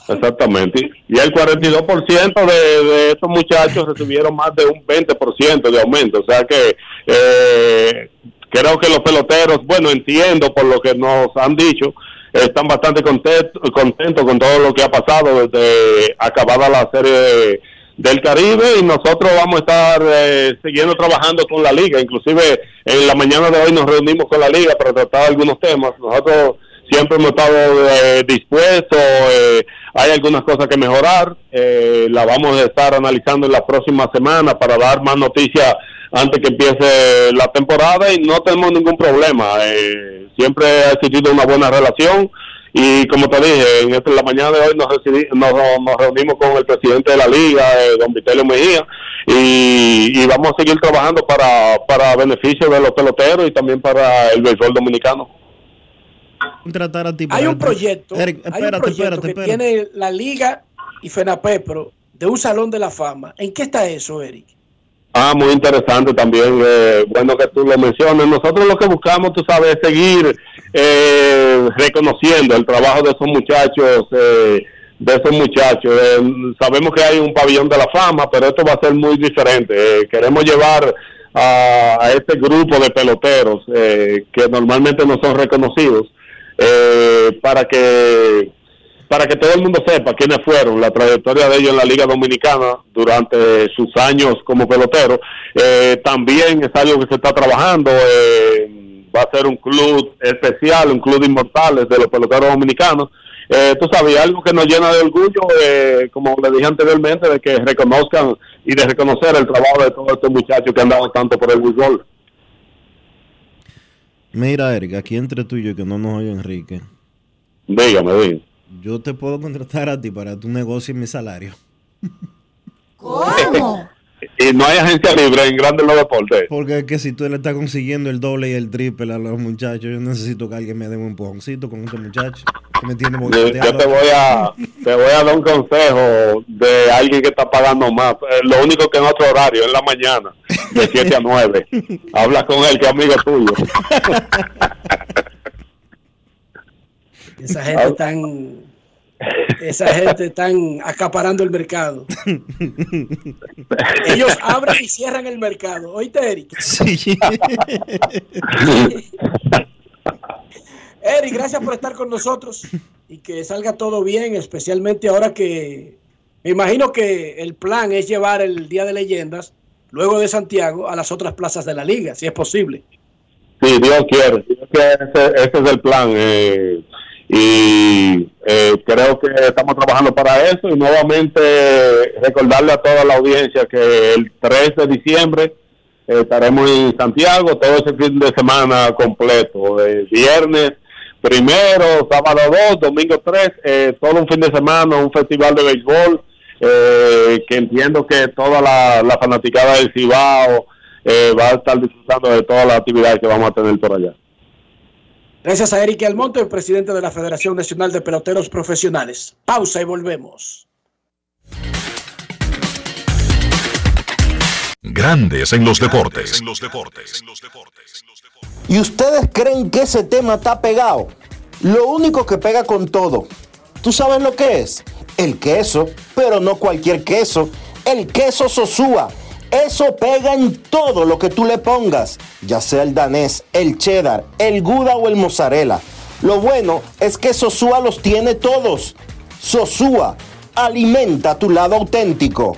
Exactamente. Y el 42% de, de estos muchachos recibieron más de un 20% de aumento. O sea que eh, creo que los peloteros, bueno, entiendo por lo que nos han dicho, están bastante contentos contentos con todo lo que ha pasado desde acabada la serie de- del Caribe y nosotros vamos a estar eh, siguiendo trabajando con la liga. Inclusive en la mañana de hoy nos reunimos con la liga para tratar algunos temas. Nosotros siempre hemos estado eh, dispuestos, eh, hay algunas cosas que mejorar, eh, la vamos a estar analizando en las próximas semanas para dar más noticias antes que empiece la temporada y no tenemos ningún problema, eh, siempre ha existido una buena relación y como te dije, en, esta- la mañana de hoy nos, recibí- nos, nos reunimos con el presidente de la liga, eh, don Vitelio Mejía, y, y vamos a seguir trabajando para, para beneficio de los peloteros y también para el béisbol dominicano. Contratar a ti. Hay un proyecto, Eric, hay un espérate, proyecto espérate, que espérate. tiene la liga y FENAPEPRO de un salón de la fama. ¿En qué está eso, Eric? Ah, muy interesante también. eh, bueno que tú lo menciones. Nosotros lo que buscamos, tú sabes, es seguir eh, reconociendo el trabajo de esos muchachos, eh, de esos muchachos. Eh, sabemos que hay un pabellón de la fama, pero esto va a ser muy diferente. Eh, queremos llevar a, a este grupo de peloteros que normalmente no son reconocidos para que para que todo el mundo sepa quiénes fueron, la trayectoria de ellos en la Liga Dominicana durante sus años como pelotero. Eh, también es algo que se está trabajando. eh, va a ser un club especial, un club de inmortales de los peloteros dominicanos. Eh, tú sabes, algo que nos llena de orgullo, eh, como le dije anteriormente, de que reconozcan y de reconocer el trabajo de todos estos muchachos que han dado tanto por el fútbol. Mira, Eric, aquí entre tú y yo, que no nos oye Enrique. Dígame, dígame. Yo te puedo contratar a ti para tu negocio y mi salario. ¿Cómo? y no hay agencia libre en Grandes Los Deportes. Porque es que si tú le estás consiguiendo el doble y el triple a los muchachos, yo necesito que alguien me dé un empujoncito con este muchacho que me tiene Yo, yo te voy a te voy a dar un consejo de alguien que está pagando más. Eh, lo único que en otro horario, en la mañana, de 7 a 9. *laughs* Habla con él, que es amigo tuyo. *laughs* Esa gente tan esa gente están acaparando el mercado. *laughs* Ellos abren y cierran el mercado. ¿Oíste, Eric? Sí. *laughs* Eri, gracias por estar con nosotros y que salga todo bien, especialmente ahora que me imagino que el plan es llevar el Día de Leyendas luego de Santiago a las otras plazas de la liga, si es posible. Sí, Dios quiere, Dios quiere ese, ese, es el plan. Eh, y eh, creo que estamos trabajando para eso y nuevamente recordarle a toda la audiencia que el 3 de diciembre eh, estaremos en Santiago todo ese fin de semana completo, de viernes primero, sábado 2, domingo 3, eh, todo un fin de semana, un festival de béisbol eh, que entiendo que toda la, la fanaticada del Cibao eh, va a estar disfrutando de todas las actividades que vamos a tener por allá. Gracias a Eric Almonte, presidente de la Federación Nacional de Peloteros Profesionales. Pausa y volvemos. Grandes en los deportes. ¿Y ustedes creen que ese tema está pegado? Lo único que pega con todo. ¿Tú sabes lo que es? El queso, pero no cualquier queso. El queso Sosúa. Eso pega en todo lo que tú le pongas, ya sea el danés, el cheddar, el gouda o el mozzarella. Lo bueno es que Sosúa los tiene todos. Sosúa, alimenta tu lado auténtico.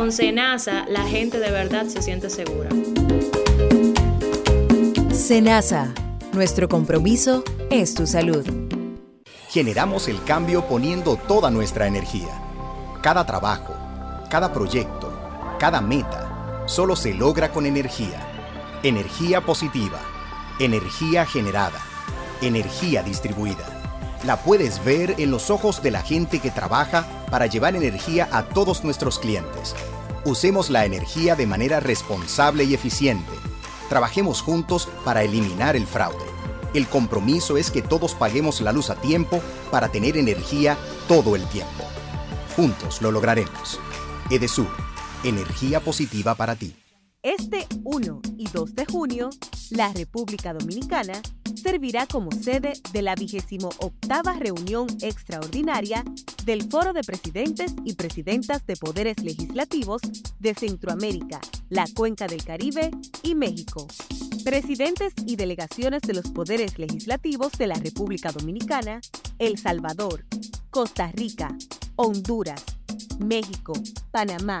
Con Senasa, la gente de verdad se siente segura. Senasa, nuestro compromiso es tu salud. Generamos el cambio poniendo toda nuestra energía. Cada trabajo, cada proyecto, cada meta, solo se logra con energía. Energía positiva, energía generada, energía distribuida. La puedes ver en los ojos de la gente que trabaja para llevar energía a todos nuestros clientes. Usemos la energía de manera responsable y eficiente. Trabajemos juntos para eliminar el fraude. El compromiso es que todos paguemos la luz a tiempo para tener energía todo el tiempo. Juntos lo lograremos. Edesur, energía positiva para ti. Este 1 y 2 de junio, la República Dominicana servirá como sede de la 28 reunión extraordinaria del Foro de Presidentes y Presidentas de Poderes Legislativos de Centroamérica, la Cuenca del Caribe y México. Presidentes y delegaciones de los poderes legislativos de la República Dominicana, El Salvador, Costa Rica, Honduras, México, Panamá,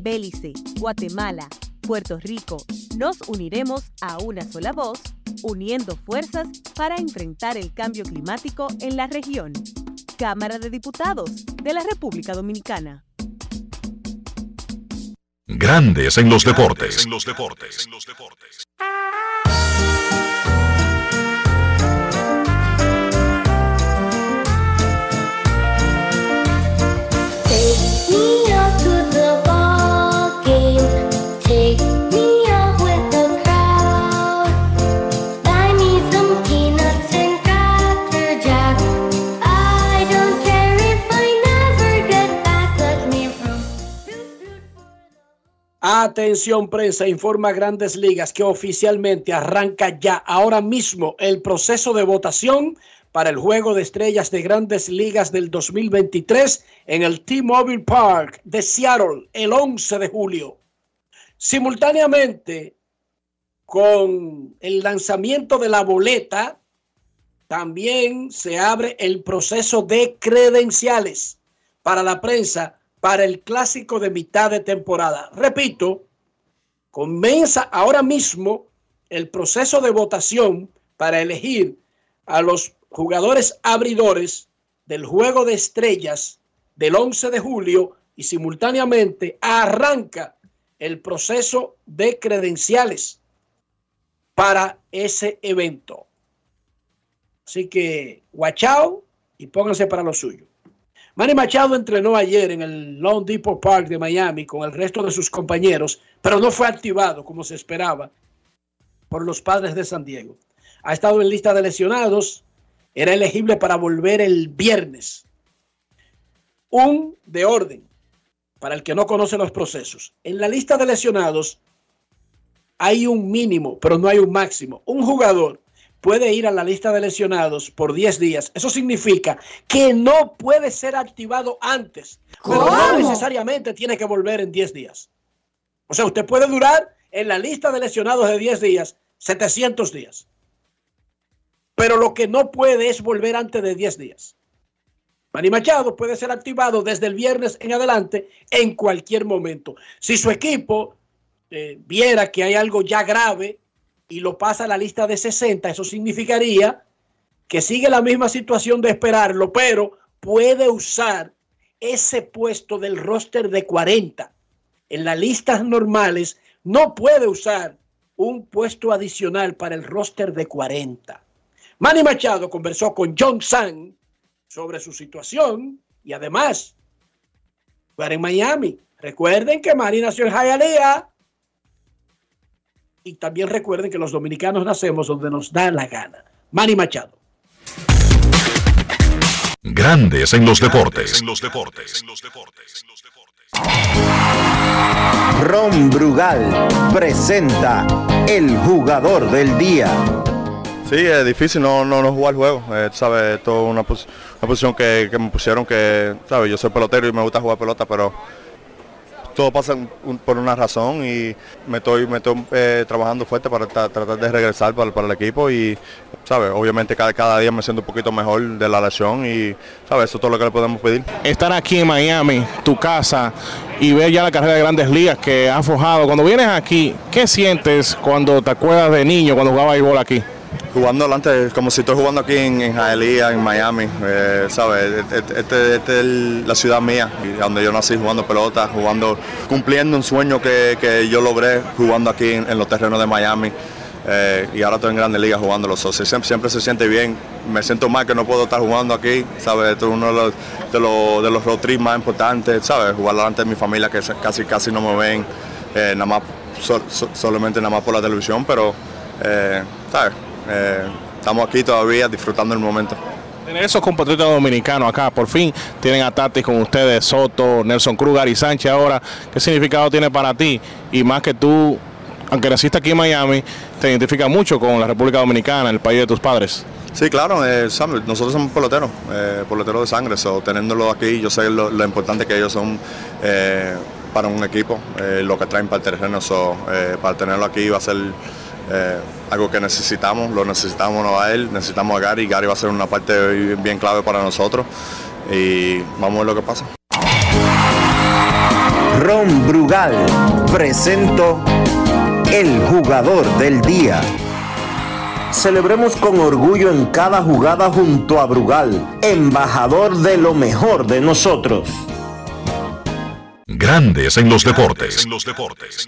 Belice, Guatemala, Puerto Rico, nos uniremos a una sola voz, uniendo fuerzas para enfrentar el cambio climático en la región. Cámara de Diputados de la República Dominicana. Grandes en los deportes. En los deportes. Atención prensa, informa Grandes Ligas que oficialmente arranca ya ahora mismo el proceso de votación para el Juego de Estrellas de Grandes Ligas del 2023 en el T-Mobile Park de Seattle el 11 de julio. Simultáneamente con el lanzamiento de la boleta, también se abre el proceso de credenciales para la prensa para el clásico de mitad de temporada. Repito, comienza ahora mismo el proceso de votación para elegir a los jugadores abridores del juego de estrellas del 11 de julio y simultáneamente arranca el proceso de credenciales para ese evento. Así que, guachao y pónganse para lo suyo. Manny Machado entrenó ayer en el Lone Depot Park de Miami con el resto de sus compañeros, pero no fue activado como se esperaba por los padres de San Diego. Ha estado en lista de lesionados, era elegible para volver el viernes. Un de orden para el que no conoce los procesos. En la lista de lesionados hay un mínimo, pero no hay un máximo. Un jugador puede ir a la lista de lesionados por 10 días. Eso significa que no puede ser activado antes, pero no necesariamente tiene que volver en 10 días. O sea, usted puede durar en la lista de lesionados de 10 días 700 días. Pero lo que no puede es volver antes de 10 días. Manny Machado puede ser activado desde el viernes en adelante en cualquier momento. Si su equipo eh, viera que hay algo ya grave y lo pasa a la lista de 60, eso significaría que sigue la misma situación de esperarlo, pero puede usar ese puesto del roster de 40. En las listas normales no puede usar un puesto adicional para el roster de 40. Manny Machado conversó con John Sang sobre su situación y además jugar en Miami. Recuerden que Manny nació en Hialeah y también recuerden que los dominicanos nacemos donde nos da la gana. Manny Machado. Grandes en los deportes. En los deportes. Ron Brugal presenta el jugador del día. Sí, es difícil no, no, no jugar el juego. Eh, sabes, esto es una, pos- una posición que, que me pusieron que, sabes, yo soy pelotero y me gusta jugar pelota, pero todo pasa por una razón y me estoy, me estoy eh, trabajando fuerte para tra- tratar de regresar para, el equipo y, sabes, obviamente cada, cada día me siento un poquito mejor de la lesión y, sabes, eso es todo lo que le podemos pedir. Estar aquí en Miami, tu casa, y ver ya la carrera de grandes ligas que has forjado. Cuando vienes aquí, ¿qué sientes cuando te acuerdas de niño, cuando jugaba béisbol aquí? Jugando delante, como si estoy jugando aquí en, en Hialeah, en Miami, eh, ¿sabes? Esta este, este es la ciudad mía, donde yo nací jugando pelota, jugando, cumpliendo un sueño que, que yo logré jugando aquí en, los terrenos de Miami. eh, y ahora estoy en Grandes Ligas jugando los socios. Siempre, siempre se siente bien. Me siento mal que no puedo estar jugando aquí, ¿sabes? Esto es uno de los, de los, de road trips más importantes, ¿sabes? Jugar delante de mi familia que casi, casi no me ven, eh, nada más, sol- so- solamente nada más por la televisión, pero, eh, ¿sabes? Eh, estamos aquí todavía disfrutando el momento. Tener esos compatriotas dominicanos acá, por fin tienen a Tati con ustedes, Soto, Nelson Cruz, Gary Sánchez ahora. ¿Qué significado tiene para ti? Y más que tú, aunque naciste aquí en Miami, te identificas mucho con la República Dominicana, el país de tus padres. Sí, claro, eh, nosotros somos peloteros, eh, peloteros de sangre, so, teniéndolo aquí, yo sé lo, lo importante que ellos son eh, para un equipo, lo que traen para el terreno, so, para tenerlo aquí va a ser eh, algo que necesitamos, lo necesitamos a él, necesitamos a Gary, Gary va a ser una parte bien, bien clave para nosotros y vamos a ver lo que pasa. Ron Brugal presento el jugador del día. Celebremos con orgullo en cada jugada junto a Brugal, embajador de lo mejor de nosotros. Grandes en los deportes. En los deportes.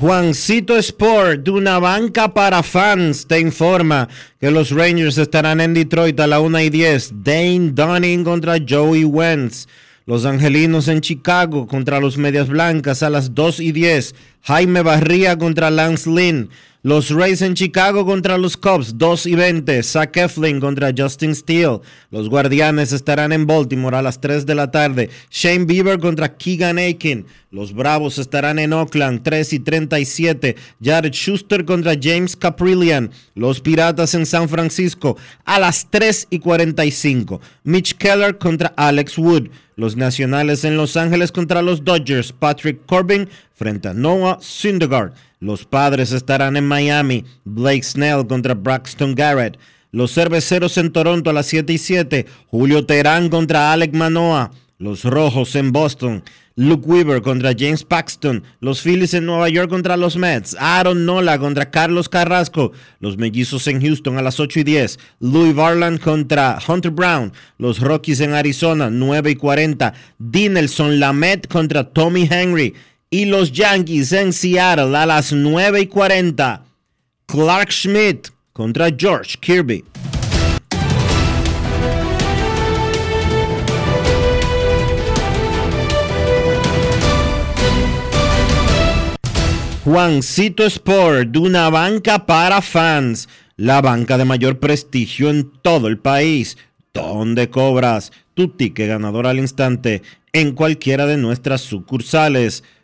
Juancito Sport, de una banca para fans, te informa que los Rangers estarán en Detroit a la 1 y 10. Dane Dunning contra Joey Wentz. Los Angelinos en Chicago contra los Medias Blancas a las 2 y 10. Jaime Barría contra Lance Lynn. Los Rays en Chicago contra los Cubs, 2 y 20. Zach Eflin contra Justin Steele. Los Guardianes estarán en Baltimore a las 3 de la tarde. Shane Bieber contra Keegan Aiken. Los Bravos estarán en Oakland, 3 y 37. Jared Schuster contra James Caprillian. Los Piratas en San Francisco a las 3 y 45. Mitch Keller contra Alex Wood. Los Nacionales en Los Ángeles contra los Dodgers. Patrick Corbin frente a Noah Syndergaard. Los Padres estarán en Miami. Blake Snell contra Braxton Garrett. Los cerveceros en Toronto a las 7 y 7. Julio Terán contra Alec Manoa. Los Rojos en Boston. Luke Weaver contra James Paxton. Los Phillies en Nueva York contra los Mets. Aaron Nola contra Carlos Carrasco. Los Mellizos en Houston a las 8 y 10. Louis Varland contra Hunter Brown. Los Rockies en Arizona 9 y 40. Dinelson Lamet contra Tommy Henry. Y los Yankees en Seattle a las 9 y 40. Clark Schmidt contra George Kirby. Juancito Sport, de una banca para fans, la banca de mayor prestigio en todo el país, donde cobras tu ticket ganador al instante en cualquiera de nuestras sucursales.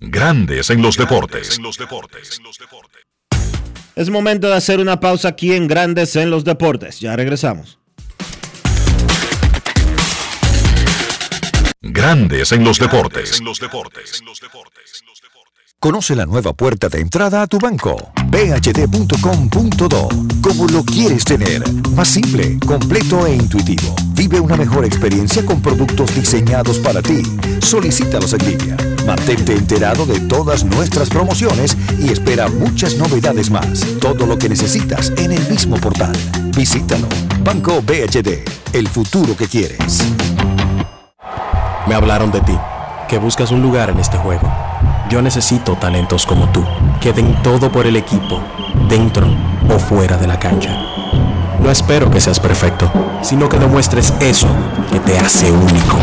Grandes en los deportes. Es momento de hacer una pausa aquí en Grandes en los deportes. Ya regresamos. Grandes en los deportes. Conoce la nueva puerta de entrada a tu banco. phd.com.do. Como lo quieres tener. Más simple, completo e intuitivo. Vive una mejor experiencia con productos diseñados para ti. Solicítalos en línea. Mantente enterado de todas nuestras promociones y espera muchas novedades más. Todo lo que necesitas en el mismo portal. Visítalo. Banco BHD. El futuro que quieres. Me hablaron de ti. Que buscas un lugar en este juego. Yo necesito talentos como tú, que den todo por el equipo, dentro o fuera de la cancha. No espero que seas perfecto, sino que demuestres eso que te hace único.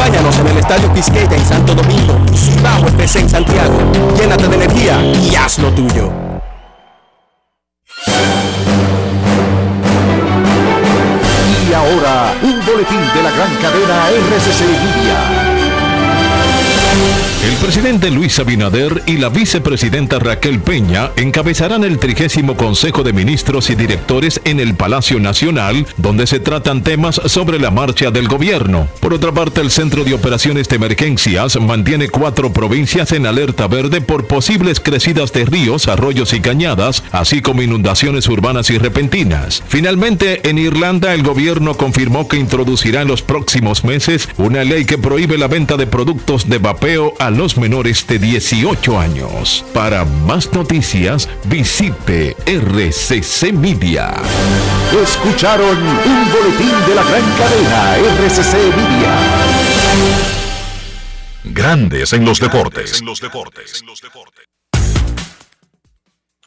Acompáñanos en el Estadio Quisqueya en Santo Domingo, Cibao FC en Santiago. Llénate de energía y haz lo tuyo. Y ahora, un boletín de la gran cadena RCC Media. El presidente Luis Abinader y la vicepresidenta Raquel Peña encabezarán el trigésimo Consejo de Ministros y Directores en el Palacio Nacional, donde se tratan temas sobre la marcha del gobierno. Por otra parte, el Centro de Operaciones de Emergencias mantiene cuatro provincias en alerta verde por posibles crecidas de ríos, arroyos y cañadas, así como inundaciones urbanas y repentinas. Finalmente, en Irlanda, el gobierno confirmó que introducirá en los próximos meses una ley que prohíbe la venta de productos de vapeo a los menores de 18 años. Para más noticias, visite RCC Media. Escucharon un boletín de la gran cadena RCC Media. Grandes en los deportes.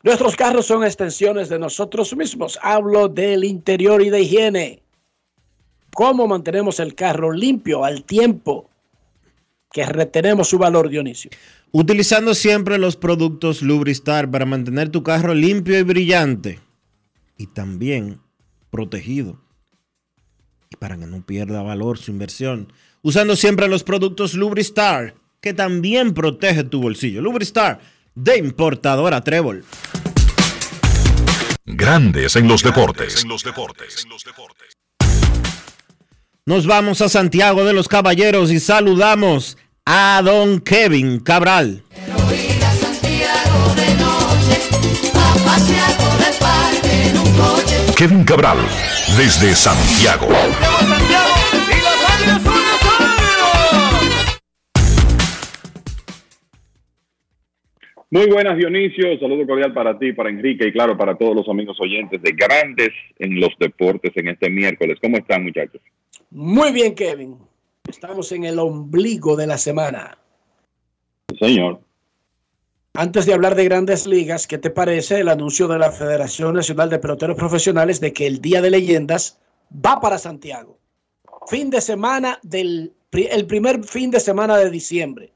Nuestros carros son extensiones de nosotros mismos. Hablo del interior y de higiene. ¿Cómo mantenemos el carro limpio al tiempo que retenemos su valor, Dionisio? Utilizando siempre los productos Lubristar para mantener tu carro limpio y brillante. Y también protegido. Y para que no pierda valor su inversión. Usando siempre los productos Lubristar, que también protege tu bolsillo. Lubristar, de importadora Trébol. Grandes en los deportes. Nos vamos a Santiago de los Caballeros y saludamos a don Kevin Cabral. Kevin Cabral, desde Santiago. Muy buenas, Dionisio. Saludo cordial para ti, para Enrique y claro, para todos los amigos oyentes de Grandes en los Deportes en este miércoles. ¿Cómo están, muchachos? Muy bien, Kevin. Estamos en el ombligo de la semana. Señor. Antes de hablar de grandes ligas, ¿qué te parece el anuncio de la Federación Nacional de Peloteros Profesionales de que el Día de Leyendas va para Santiago? Fin de semana del el primer fin de semana de diciembre.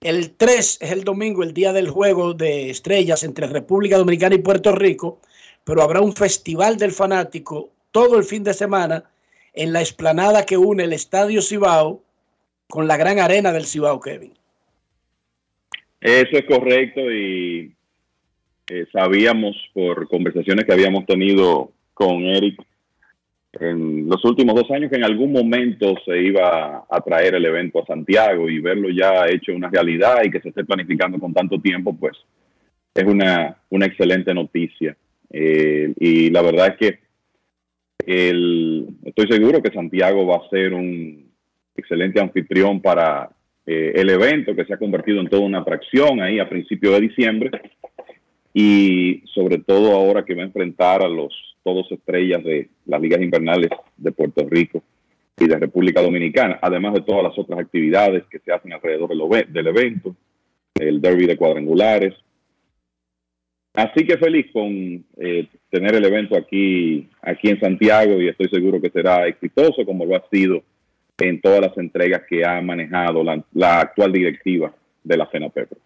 El 3 es el domingo, el día del juego de estrellas entre República Dominicana y Puerto Rico, pero habrá un festival del fanático todo el fin de semana en la explanada que une el Estadio Cibao con la gran arena del Cibao, Kevin. Eso es correcto y eh, sabíamos por conversaciones que habíamos tenido con Eric en los últimos dos años que en algún momento se iba a traer el evento a Santiago y verlo ya hecho una realidad y que se esté planificando con tanto tiempo, pues es una, una excelente noticia. Eh, y la verdad es que el, estoy seguro que Santiago va a ser un excelente anfitrión para eh, el evento que se ha convertido en toda una atracción ahí a principios de diciembre y sobre todo ahora que va a enfrentar a los todos estrellas de las ligas invernales de Puerto Rico y de República Dominicana, además de todas las otras actividades que se hacen alrededor del, evento, el derby de cuadrangulares. Así que feliz con eh, tener el evento aquí, aquí en Santiago y estoy seguro que será exitoso como lo ha sido en todas las entregas que ha manejado la, actual directiva de la FENAPEPRO.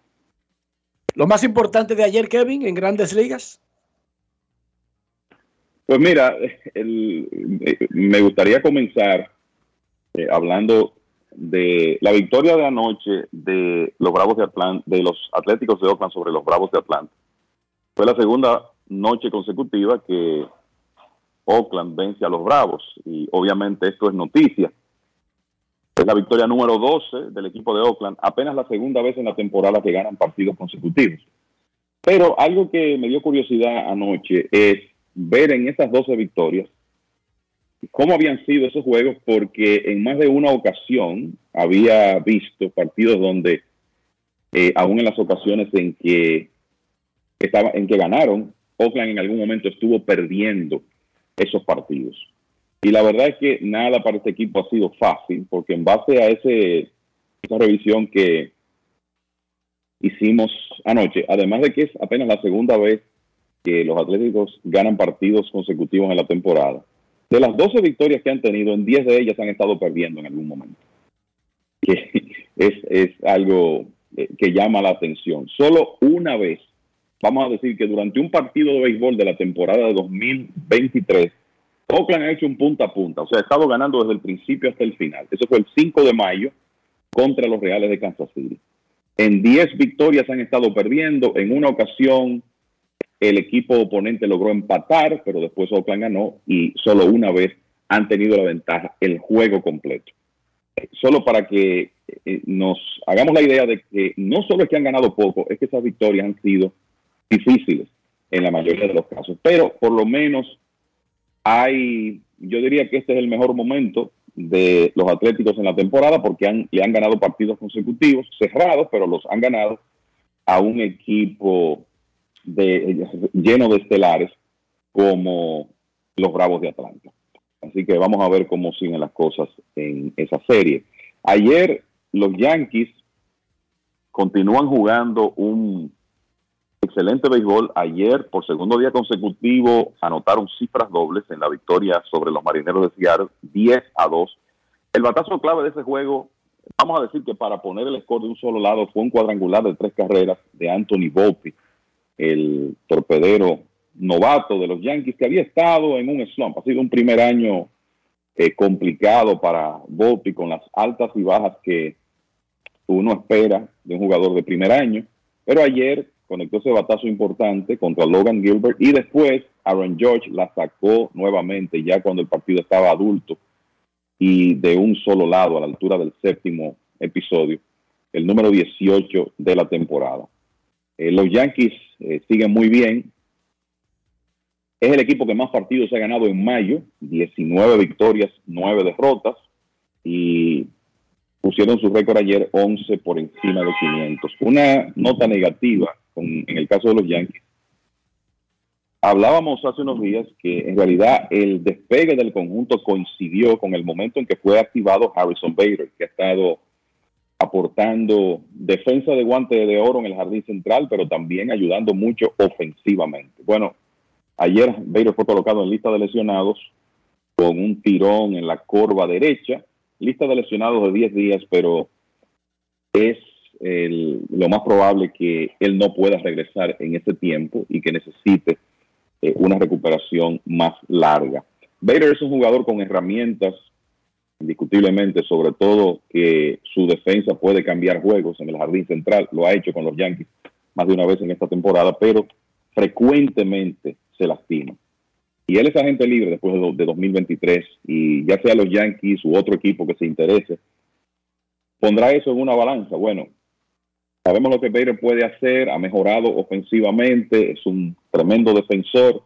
Lo más importante de ayer, Kevin, en grandes ligas. Pues mira, me gustaría comenzar eh, hablando de la victoria de anoche de los Bravos de Atlanta, de los Atléticos de Oakland sobre los Bravos de Atlanta. Fue la segunda noche consecutiva que Oakland vence a los Bravos y obviamente esto es noticia. Es la victoria número 12 del equipo de Oakland, apenas la segunda vez en la temporada que ganan partidos consecutivos. Pero algo que me dio curiosidad anoche es ver en esas 12 victorias cómo habían sido esos juegos, porque en más de una ocasión había visto partidos donde, eh, aún en las ocasiones en que, estaba, en que ganaron, Oakland en algún momento estuvo perdiendo esos partidos. Y la verdad es que nada para este equipo ha sido fácil, porque en base a esa revisión que hicimos anoche, además de que es apenas la segunda vez que los Atléticos ganan partidos consecutivos en la temporada. De las 12 victorias que han tenido, en 10 de ellas han estado perdiendo en algún momento. Que *laughs* es, es algo eh, que llama la atención. Solo una vez, vamos a decir que durante un partido de béisbol de la temporada de 2023, Oakland ha hecho un punta a punta, o sea, ha estado ganando desde el principio hasta el final. Eso fue el 5 de mayo contra los Reales de Kansas City. En 10 victorias han estado perdiendo, en una ocasión el equipo oponente logró empatar, pero después Oakland ganó y solo una vez han tenido la ventaja el juego completo. Solo para que eh, nos hagamos la idea de que no solo es que han ganado poco, es que esas victorias han sido difíciles en la mayoría de los casos, pero por lo menos hay, yo diría que este es el mejor momento de los Atléticos en la temporada porque han, le han ganado partidos consecutivos, cerrados, pero los han ganado a un equipo de, lleno de estelares como los Bravos de Atlanta. Así que vamos a ver cómo siguen las cosas en esa serie. Ayer los Yankees continúan jugando un excelente béisbol. Ayer, por segundo día consecutivo, anotaron cifras dobles en la victoria sobre los Marineros de Seattle, 10 a 2. El batazo clave de ese juego, vamos a decir que para poner el score de un solo lado, fue un cuadrangular de tres carreras de Anthony Volpi el torpedero novato de los Yankees, que había estado en un slump. Ha sido un primer año eh, complicado para Volpi con las altas y bajas que uno espera de un jugador de primer año. Pero ayer conectó ese batazo importante contra Logan Gilbert y después Aaron George la sacó nuevamente ya cuando el partido estaba adulto y de un solo lado a la altura del séptimo episodio, el número 18 de la temporada. Eh, los Yankees eh, siguen muy bien. Es el equipo que más partidos ha ganado en mayo, 19 victorias, 9 derrotas y pusieron su récord ayer 11 por encima de 500. Una nota negativa en el caso de los Yankees Hablábamos hace unos días que en realidad el despegue del conjunto coincidió con el momento en que fue activado Harrison Bader, que ha estado aportando defensa de guante de oro en el jardín central, pero también ayudando mucho ofensivamente. Bueno, ayer Bader fue colocado en lista de lesionados con un tirón en la corva derecha, lista de lesionados de 10 días, pero es lo más probable que él no pueda regresar en ese tiempo y que necesite eh, una recuperación más larga. Bader es un jugador con herramientas, indiscutiblemente, sobre todo que su defensa puede cambiar juegos en el jardín central, lo ha hecho con los Yankees más de una vez en esta temporada, pero frecuentemente se lastima. Y él es agente libre después de, de 2023 y ya sea los Yankees u otro equipo que se interese, pondrá eso en una balanza. Bueno, Sabemos lo que Bader puede hacer, ha mejorado ofensivamente, es un tremendo defensor,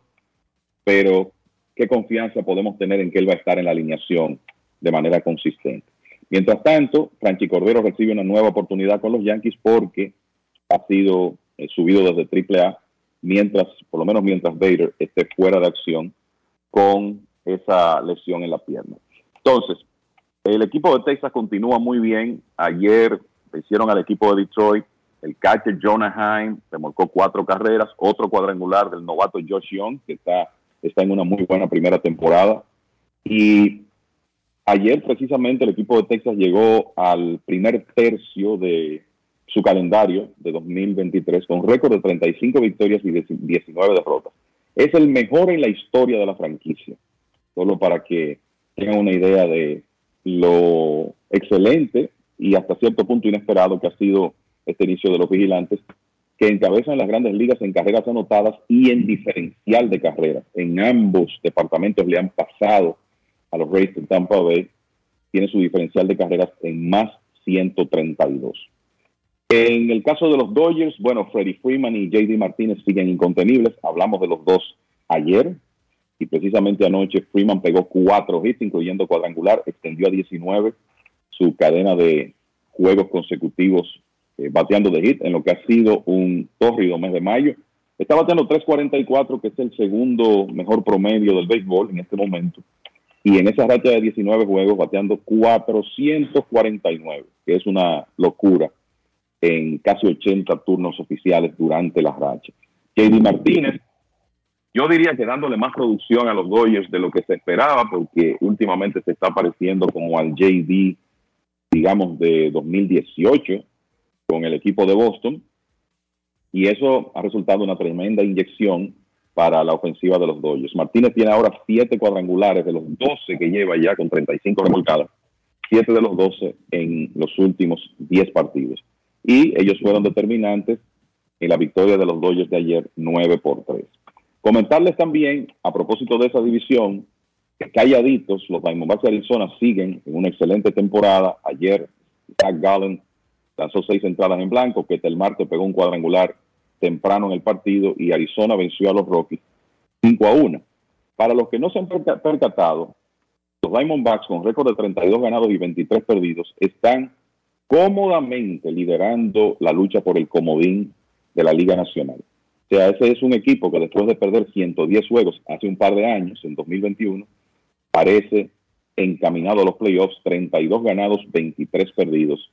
pero ¿qué confianza podemos tener en que él va a estar en la alineación de manera consistente? Mientras tanto, Franchi Cordero recibe una nueva oportunidad con los Yankees porque ha sido eh, subido desde AAA, mientras, por lo menos mientras Bader esté fuera de acción con esa lesión en la pierna. Entonces, el equipo de Texas continúa muy bien. Ayer hicieron al equipo de Detroit el catcher Jonah Heim remolcó cuatro carreras, otro cuadrangular del novato Josh Young, que está, está en una muy buena primera temporada. Y ayer precisamente el equipo de Texas llegó al primer tercio de su calendario de 2023 con récord de 35 victorias y 19 derrotas. Es el mejor en la historia de la franquicia, solo para que tengan una idea de lo excelente y hasta cierto punto inesperado que ha sido este inicio de los vigilantes, que encabezan las grandes ligas en carreras anotadas y en diferencial de carreras. En ambos departamentos le han pasado a los Rays de Tampa Bay, tiene su diferencial de carreras en más 132. En el caso de los Dodgers, bueno, Freddie Freeman y JD Martínez siguen incontenibles. Hablamos de los dos ayer y precisamente anoche Freeman pegó cuatro hits, incluyendo cuadrangular, extendió a 19 su cadena de juegos consecutivos eh, bateando de hit en lo que ha sido un tórrido mes de mayo. Está bateando 3.44, que es el segundo mejor promedio del béisbol en este momento. Y en esa racha de 19 juegos, bateando 449, que es una locura en casi 80 turnos oficiales durante la racha. JD Martínez, yo diría que dándole más producción a los Dodgers de lo que se esperaba, porque últimamente se está pareciendo como al JD, digamos, de 2018, con el equipo de Boston y eso ha resultado una tremenda inyección para la ofensiva de los Dodgers. Martínez tiene ahora siete cuadrangulares de los 12 que lleva ya con 35 remolcadas, siete de los 12 en los últimos 10 partidos. Y ellos fueron determinantes en la victoria de los Dodgers de ayer 9 por 3. Comentarles también, a propósito de esa división, que calladitos, los Diamondbacks de Arizona siguen en una excelente temporada. Ayer, Zach Gallen lanzó seis entradas en blanco, que el martes pegó un cuadrangular temprano en el partido y Arizona venció a los Rockies 5 a 1. Para los que no se han percatado, los Diamondbacks con récord de 32 ganados y 23 perdidos están cómodamente liderando la lucha por el comodín de la Liga Nacional. O sea, ese es un equipo que después de perder 110 juegos hace un par de años, en 2021, parece encaminado a los playoffs, 32 ganados, 23 perdidos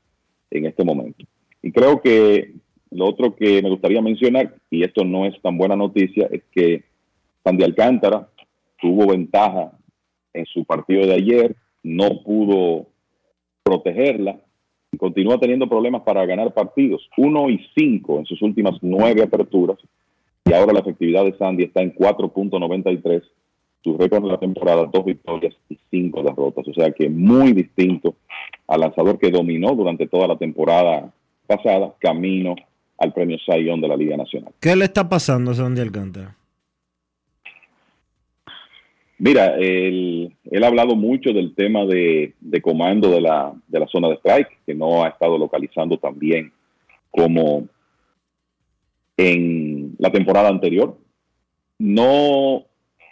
en este momento. Y creo que lo otro que me gustaría mencionar, y esto no es tan buena noticia, es que Sandy Alcántara tuvo ventaja en su partido de ayer, no pudo protegerla continúa teniendo problemas para ganar partidos. Uno y cinco en sus últimas nueve aperturas y ahora la efectividad de Sandy está en 4.93. Su récord de la temporada, dos victorias y cinco derrotas. O sea que muy distinto al lanzador que dominó durante toda la temporada pasada, camino al premio Sayón de la Liga Nacional. ¿Qué le está pasando a Sandy Alcántara? Mira, él, ha hablado mucho del tema de, comando de la, de la, zona de strike, que no ha estado localizando tan bien como en la temporada anterior. No,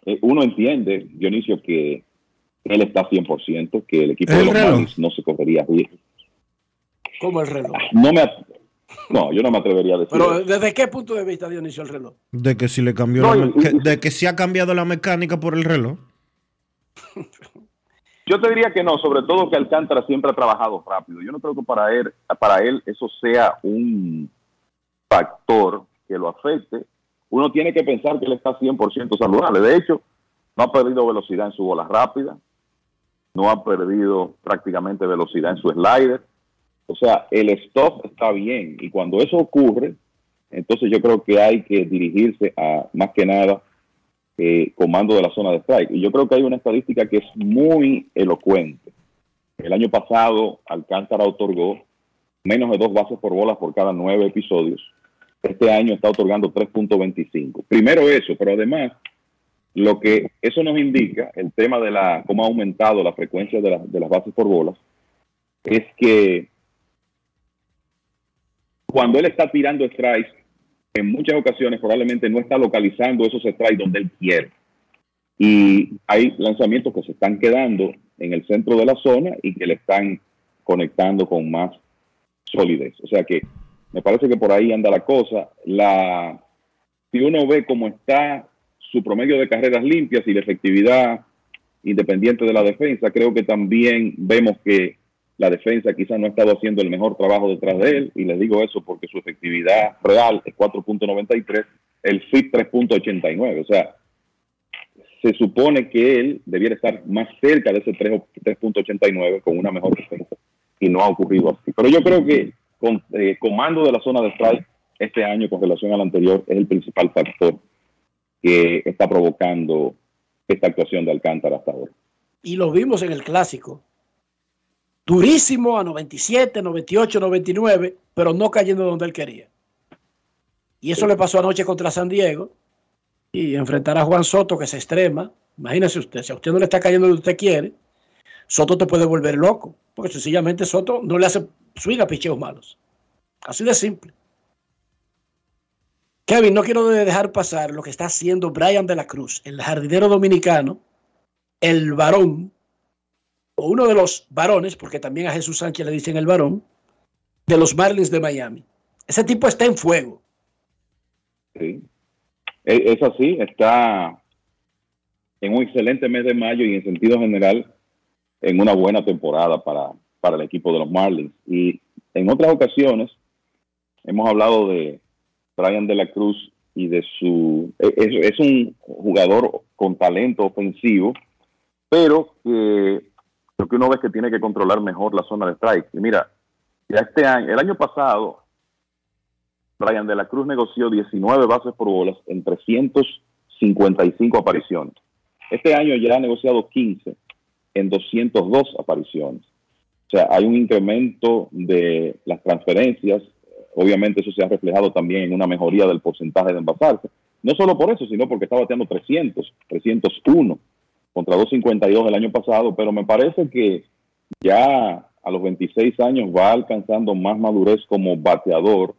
eh, uno entiende, Dionisio, que él está 100%, que el equipo de los Marlins no se correría ¿Cómo el reloj? No me, No, yo no me atrevería a decir. Pero ¿desde qué punto de vista Dionisio el reloj? De que si le cambió No, la me- de que si ha cambiado la mecánica por el reloj. Yo te diría que no, sobre todo que Alcántara siempre ha trabajado rápido. Yo no creo que para él, para él eso sea un factor que lo afecte. Uno tiene que pensar que él está 100% saludable. De hecho, no ha perdido velocidad en su bola rápida, no ha perdido prácticamente velocidad en su slider. O sea, el stop está bien y cuando eso ocurre, entonces yo creo que hay que dirigirse a más que nada eh, comando de la zona de strike. Y yo creo que hay una estadística que es muy elocuente. El año pasado Alcántara otorgó menos de dos bases por bolas por cada nueve episodios. Este año está otorgando 3.25. Primero eso, pero además lo que eso nos indica, el tema de la cómo ha aumentado la frecuencia de, de las bases por bolas, es que cuando él está tirando strikes, en muchas ocasiones probablemente no está localizando esos strikes donde él quiere. Y hay lanzamientos que se están quedando en el centro de la zona y que le están conectando con más solidez. O sea que me parece que por ahí anda la cosa. La, si uno ve cómo está su promedio de carreras limpias y la efectividad independiente de la defensa, creo que también vemos que la defensa quizás no ha estado haciendo el mejor trabajo detrás de él, y les digo eso porque su efectividad real es 4.93, el FIT 3.89, o sea, se supone que él debiera estar más cerca de ese 3 3.89 con una mejor defensa, y no ha ocurrido así. Pero yo creo que con eh, comando de la zona de strike este año con relación al anterior es el principal factor que está provocando esta actuación de Alcántara hasta ahora. Y lo vimos en el clásico. Durísimo a 97, 98, 99, pero no cayendo donde él quería. Y eso le pasó anoche contra San Diego. Y enfrentar a Juan Soto, que se extrema. Imagínese usted, si a usted no le está cayendo donde usted quiere, Soto te puede volver loco. Porque sencillamente Soto no le hace swing a picheos malos. Así de simple. Kevin, no quiero dejar pasar lo que está haciendo Brian de la Cruz, el jardinero dominicano, el varón, o uno de los varones, porque también a Jesús Sánchez le dicen el varón, de los Marlins de Miami. Ese tipo está en fuego. Sí. Es, es así, está en un excelente mes de mayo y en sentido general en una buena temporada para, para el equipo de los Marlins. Y en otras ocasiones hemos hablado de Brian de la Cruz y de su... Es, es un jugador con talento ofensivo, pero que lo que uno ve es que tiene que controlar mejor la zona de strike. Y mira, ya este año, el año pasado, Brian de la Cruz negoció 19 bases por bolas en 355 apariciones. Este año ya ha negociado 15 en 202 apariciones. O sea, hay un incremento de las transferencias. Obviamente eso se ha reflejado también en una mejoría del porcentaje de envasarse. No solo por eso, sino porque está bateando 300, 301 contra 252 del año pasado, pero me parece que ya a los 26 años va alcanzando más madurez como bateador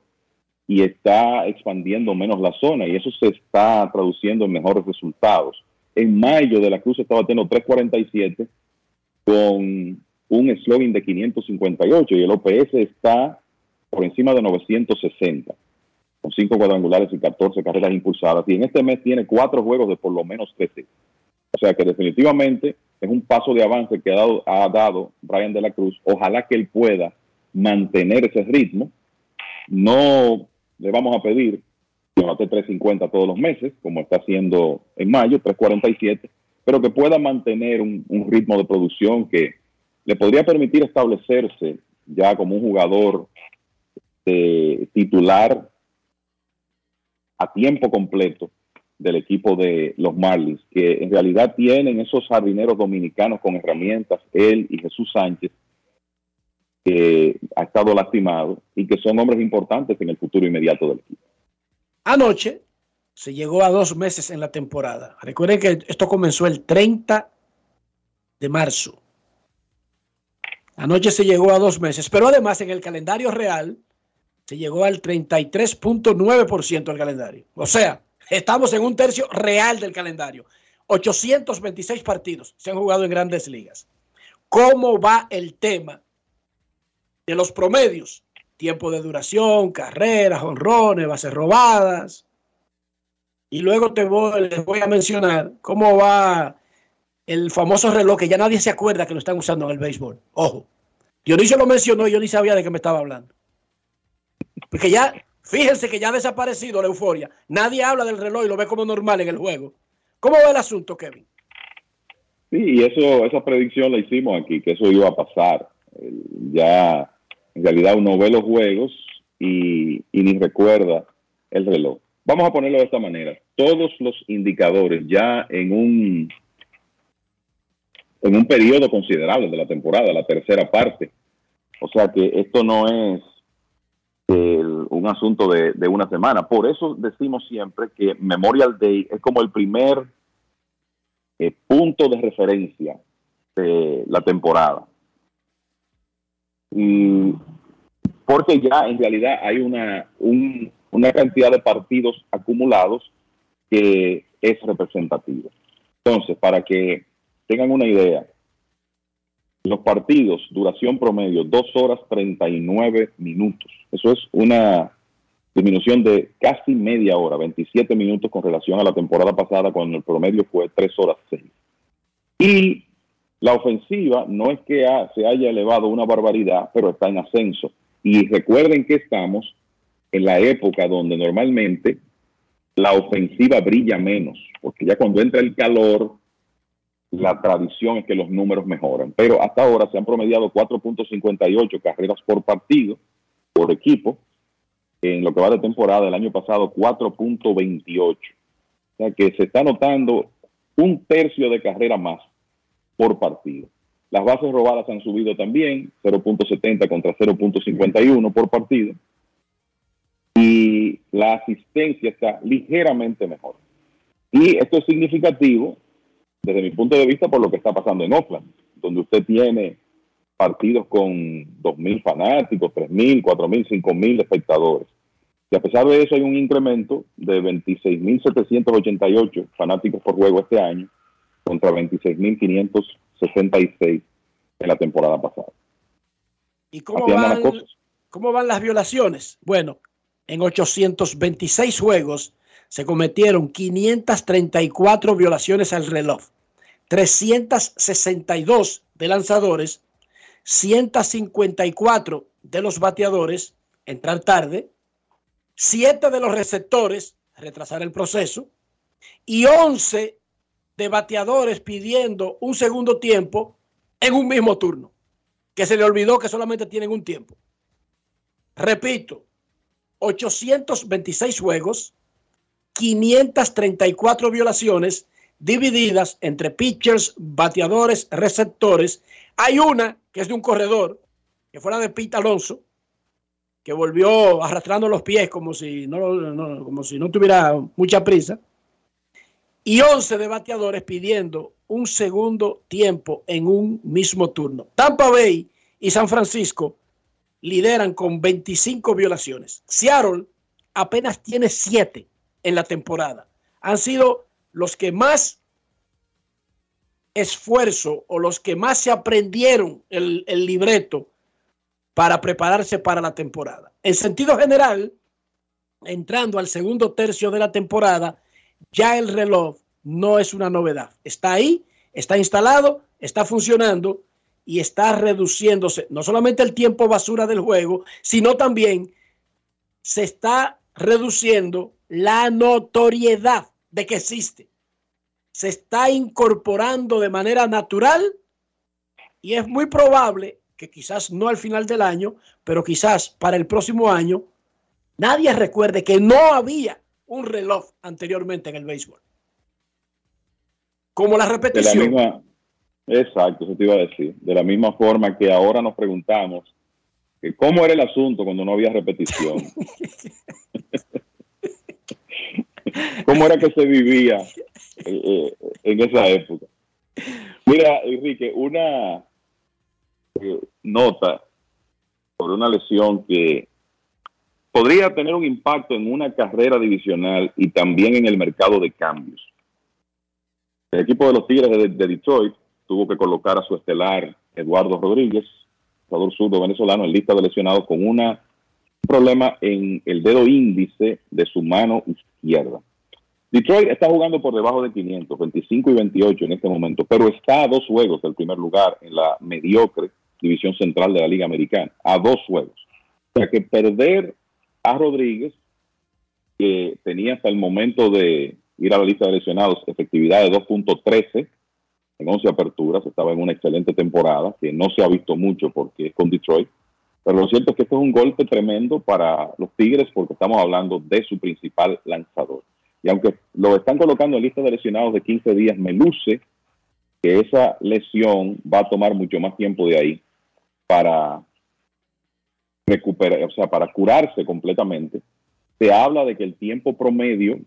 y está expandiendo menos la zona y eso se está traduciendo en mejores resultados. En mayo de la Cruz está batiendo 347 con un slogan de 558 y el OPS está por encima de 960 con 5 cuadrangulares y 14 carreras impulsadas y en este mes tiene cuatro juegos de por lo menos 13. O sea que definitivamente es un paso de avance que ha dado, ha dado Brian de la Cruz. Ojalá que él pueda mantener ese ritmo. No le vamos a pedir que bate 350 todos los meses, como está haciendo en mayo, 347, pero que pueda mantener un, ritmo de producción que le podría permitir establecerse ya como un jugador eh, titular a tiempo completo del equipo de los Marlins, que en realidad tienen esos jardineros dominicanos con herramientas, él y Jesús Sánchez, que ha estado lastimado y que son hombres importantes en el futuro inmediato del equipo. Anoche se llegó a dos meses en la temporada. Recuerden que esto comenzó el 30 de marzo. Anoche se llegó a dos meses, pero además en el calendario real se llegó al 33.9% del calendario. O sea, estamos en un tercio real del calendario. 826 partidos se han jugado en grandes ligas. ¿Cómo va el tema de los promedios? tiempo de duración, carreras, honrones, bases robadas. Y luego te voy, les voy a mencionar cómo va el famoso reloj que ya nadie se acuerda que lo están usando en el béisbol. Ojo, Dionisio lo mencionó y yo ni sabía de qué me estaba hablando. Porque ya, fíjense que ya ha desaparecido la euforia. Nadie habla del reloj y lo ve como normal en el juego. ¿Cómo va el asunto, Kevin? Sí, y eso, esa predicción la hicimos aquí, que eso iba a pasar. Ya, en realidad uno ve los juegos y, ni recuerda el reloj. Vamos a ponerlo de esta manera. Todos los indicadores ya en un en un periodo considerable de la temporada, la tercera parte. O sea que esto no es un asunto de, de, una semana. Por eso decimos siempre que Memorial Day es como el primer eh, punto de referencia de la temporada. Y porque ya en realidad hay una, una cantidad de partidos acumulados que es representativa. Entonces, para que tengan una idea, los partidos, duración promedio, 2 horas 39 minutos. Eso es una disminución de casi media hora, 27 minutos con relación a la temporada pasada, cuando el promedio fue 3 horas 6. Y la ofensiva no es que se haya elevado una barbaridad, pero está en ascenso. Y recuerden que estamos en la época donde normalmente la ofensiva brilla menos, porque ya cuando entra el calor, la tradición es que los números mejoran. Pero hasta ahora se han promediado 4.58 carreras por partido, por equipo. En lo que va de temporada, el año pasado 4.28. O sea que se está notando un tercio de carrera más por partido. Las bases robadas han subido también, 0.70 contra 0.51 por partido. Y la asistencia está ligeramente mejor. Y esto es significativo desde mi punto de vista, por lo que está pasando en Oakland, donde usted tiene partidos con 2.000 fanáticos, 3.000, 4.000, 5.000 espectadores. Y a pesar de eso hay un incremento de 26.788 fanáticos por juego este año contra 26.566 en la temporada pasada. ¿Y cómo van, cómo van las violaciones? Bueno, en 826 juegos se cometieron 534 violaciones al reloj, 362 de lanzadores, 154 de los bateadores, entrar tarde, 7 de los receptores, retrasar el proceso, y 11 de bateadores pidiendo un segundo tiempo en un mismo turno, que se le olvidó que solamente tienen un tiempo. Repito, 826 juegos, 534 violaciones divididas entre pitchers, bateadores, receptores. Hay una que es de un corredor, que fuera de Pete Alonso, que volvió arrastrando los pies como si no, como si no tuviera mucha prisa. Y 11 de bateadores pidiendo un segundo tiempo en un mismo turno. Tampa Bay y San Francisco lideran con 25 violaciones. Seattle apenas tiene 7 en la temporada. Han sido los que más esfuerzo o los que más se aprendieron el, el libreto para prepararse para la temporada. En sentido general, entrando al segundo tercio de la temporada, ya el reloj no es una novedad. Está ahí, está instalado, está funcionando y está reduciéndose no solamente el tiempo basura del juego, sino también se está reduciendo la notoriedad de que existe. Se está incorporando de manera natural y es muy probable que quizás no al final del año, pero quizás para el próximo año, nadie recuerde que no había un reloj anteriormente en el béisbol. Como la repetición. exacto, eso te iba a decir. De la misma forma que ahora nos preguntamos cómo era el asunto cuando no había repetición. *laughs* cómo era que se vivía eh, eh, en esa época. Mira, Enrique, una eh, nota sobre una lesión que podría tener un impacto en una carrera divisional y también en el mercado de cambios. El equipo de los Tigres de, Detroit tuvo que colocar a su estelar Eduardo Rodríguez, jugador surdo venezolano, en lista de lesionados con una problema en el dedo índice de su mano izquierda. Detroit está jugando por debajo de 500, 25 y 28 en este momento, pero está a dos juegos del primer lugar en la mediocre división central de la Liga Americana, a dos juegos. O sea que perder a Rodríguez, que tenía hasta el momento de ir a la lista de lesionados efectividad de 2.13 en 11 aperturas, estaba en una excelente temporada, que no se ha visto mucho porque es con Detroit, pero lo cierto es que esto es un golpe tremendo para los Tigres porque estamos hablando de su principal lanzador. Y aunque lo están colocando en lista de lesionados de 15 días, me luce que esa lesión va a tomar mucho más tiempo de ahí para recuperar, o sea, para curarse completamente. Se habla de que el tiempo promedio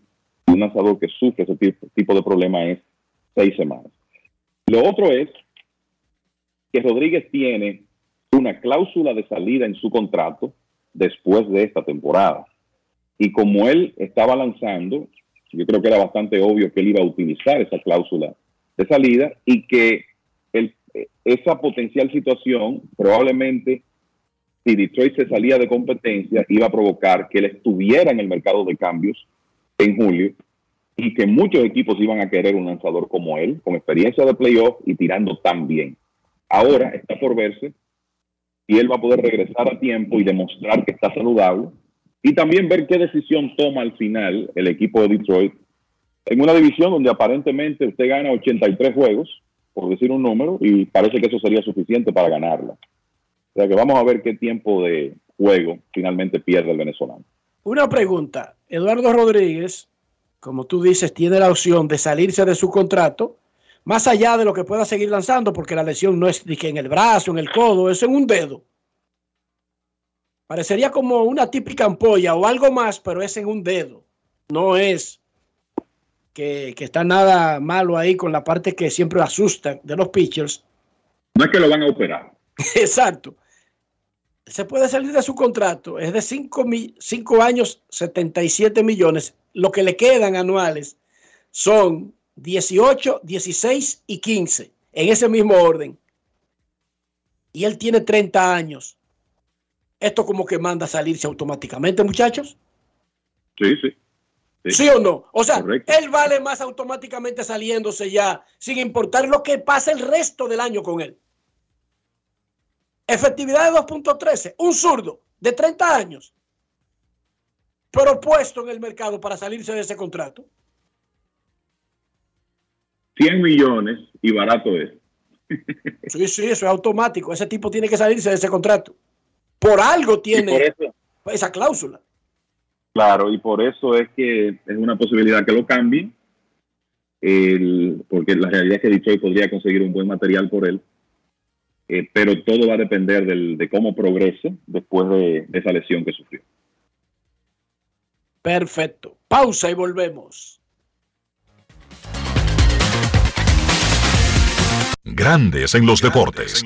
de un lanzador que sufre ese tipo, de problema es seis semanas. Lo otro es que Rodríguez tiene una cláusula de salida en su contrato después de esta temporada. Y como él estaba lanzando, yo creo que era bastante obvio que él iba a utilizar esa cláusula de salida y que esa potencial situación probablemente si Detroit se salía de competencia iba a provocar que él estuviera en el mercado de cambios en julio y que muchos equipos iban a querer un lanzador como él, con experiencia de playoff y tirando tan bien. Ahora está por verse si él va a poder regresar a tiempo y demostrar que está saludable y también ver qué decisión toma al final el equipo de Detroit en una división donde aparentemente usted gana 83 juegos, por decir un número, y parece que eso sería suficiente para ganarla. O sea que vamos a ver qué tiempo de juego finalmente pierde el venezolano. Una pregunta. Eduardo Rodríguez, como tú dices, tiene la opción de salirse de su contrato, más allá de lo que pueda seguir lanzando, porque la lesión no es en el brazo, en el codo, es en un dedo. Parecería como una típica ampolla o algo más, pero es en un dedo. No es que, está nada malo ahí con la parte que siempre asusta de los pitchers. No es que lo van a operar. *laughs* Exacto. Se puede salir de su contrato, es de 5 años, 77 millones. Lo que le quedan anuales son 18, 16 y 15, en ese mismo orden. Y él tiene 30 años. Esto como que manda a salirse automáticamente, muchachos. Sí, sí. Sí. o no? O sea, él vale más automáticamente saliéndose ya, sin importar lo que pase el resto del año con él. Efectividad de 2.13, un zurdo de 30 años, propuesto en el mercado para salirse de ese contrato. 100 millones y barato es. *laughs* Sí, sí, eso es automático. Ese tipo tiene que salirse de ese contrato. Por algo tiene esa cláusula. Claro, y por eso es que es una posibilidad que lo cambien, porque la realidad es que Detroit podría conseguir un buen material por él, eh, pero todo va a depender de cómo progrese después de esa lesión que sufrió. Perfecto. Pausa y volvemos. Grandes en los deportes.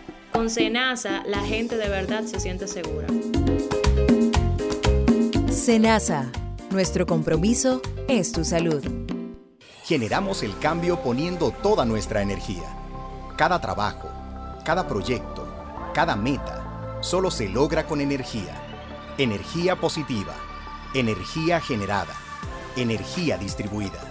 Con Senasa, la gente de verdad se siente segura. Senasa, nuestro compromiso es tu salud. Generamos el cambio poniendo toda nuestra energía. Cada trabajo, cada proyecto, cada meta, solo se logra con energía. Energía positiva, energía generada, energía distribuida.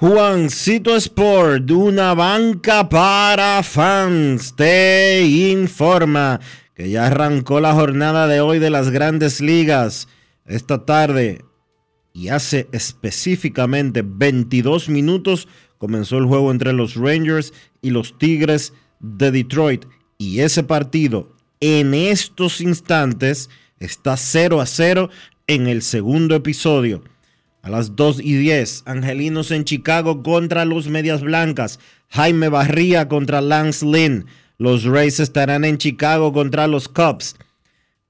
Juancito Sport, una banca para fans, te informa que ya arrancó la jornada de hoy de las grandes ligas. Esta tarde y hace específicamente 22 minutos comenzó el juego entre los Rangers y los Tigres de Detroit. Y ese partido en estos instantes está 0 a 0 en el segundo episodio. A las 2 y 10, Angelinos en Chicago contra los Medias Blancas. Jaime Barría contra Lance Lynn. Los Rays estarán en Chicago contra los Cubs.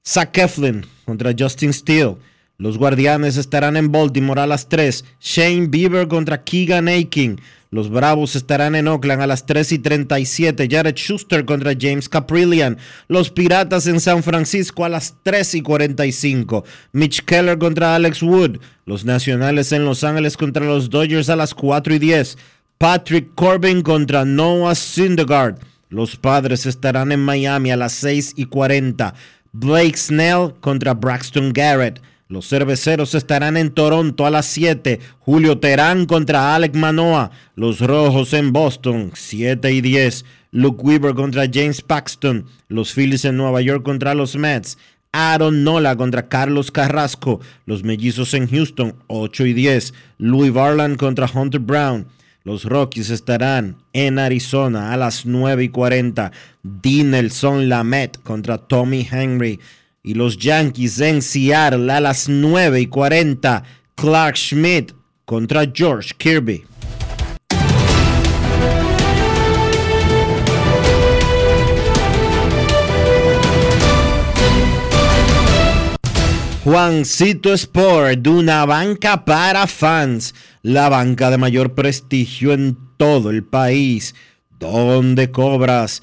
Zach Eflin contra Justin Steele. Los Guardianes estarán en Baltimore a las 3. Shane Bieber contra Keegan Aiken. Los Bravos estarán en Oakland a las 3 y 37. Jared Schuster contra James Caprillian. Los Piratas en San Francisco a las 3 y 45. Mitch Keller contra Alex Wood. Los Nacionales en Los Ángeles contra los Dodgers a las 4 y 10. Patrick Corbin contra Noah Syndergaard. Los Padres estarán en Miami a las 6 y 40. Blake Snell contra Braxton Garrett. Los cerveceros estarán en Toronto a las 7. Julio Terán contra Alec Manoa. Los rojos en Boston, 7 y 10. Luke Weaver contra James Paxton. Los Phillies en Nueva York contra los Mets. Aaron Nola contra Carlos Carrasco. Los mellizos en Houston, 8 y 10. Louis Varland contra Hunter Brown. Los Rockies estarán en Arizona a las 9 y 40. Dinelson Lamet contra Tommy Henry y los Yankees en Seattle a las 9 y 40. Clark Schmidt contra George Kirby. Juancito Sport, una banca para fans, la banca de mayor prestigio en todo el país, donde cobras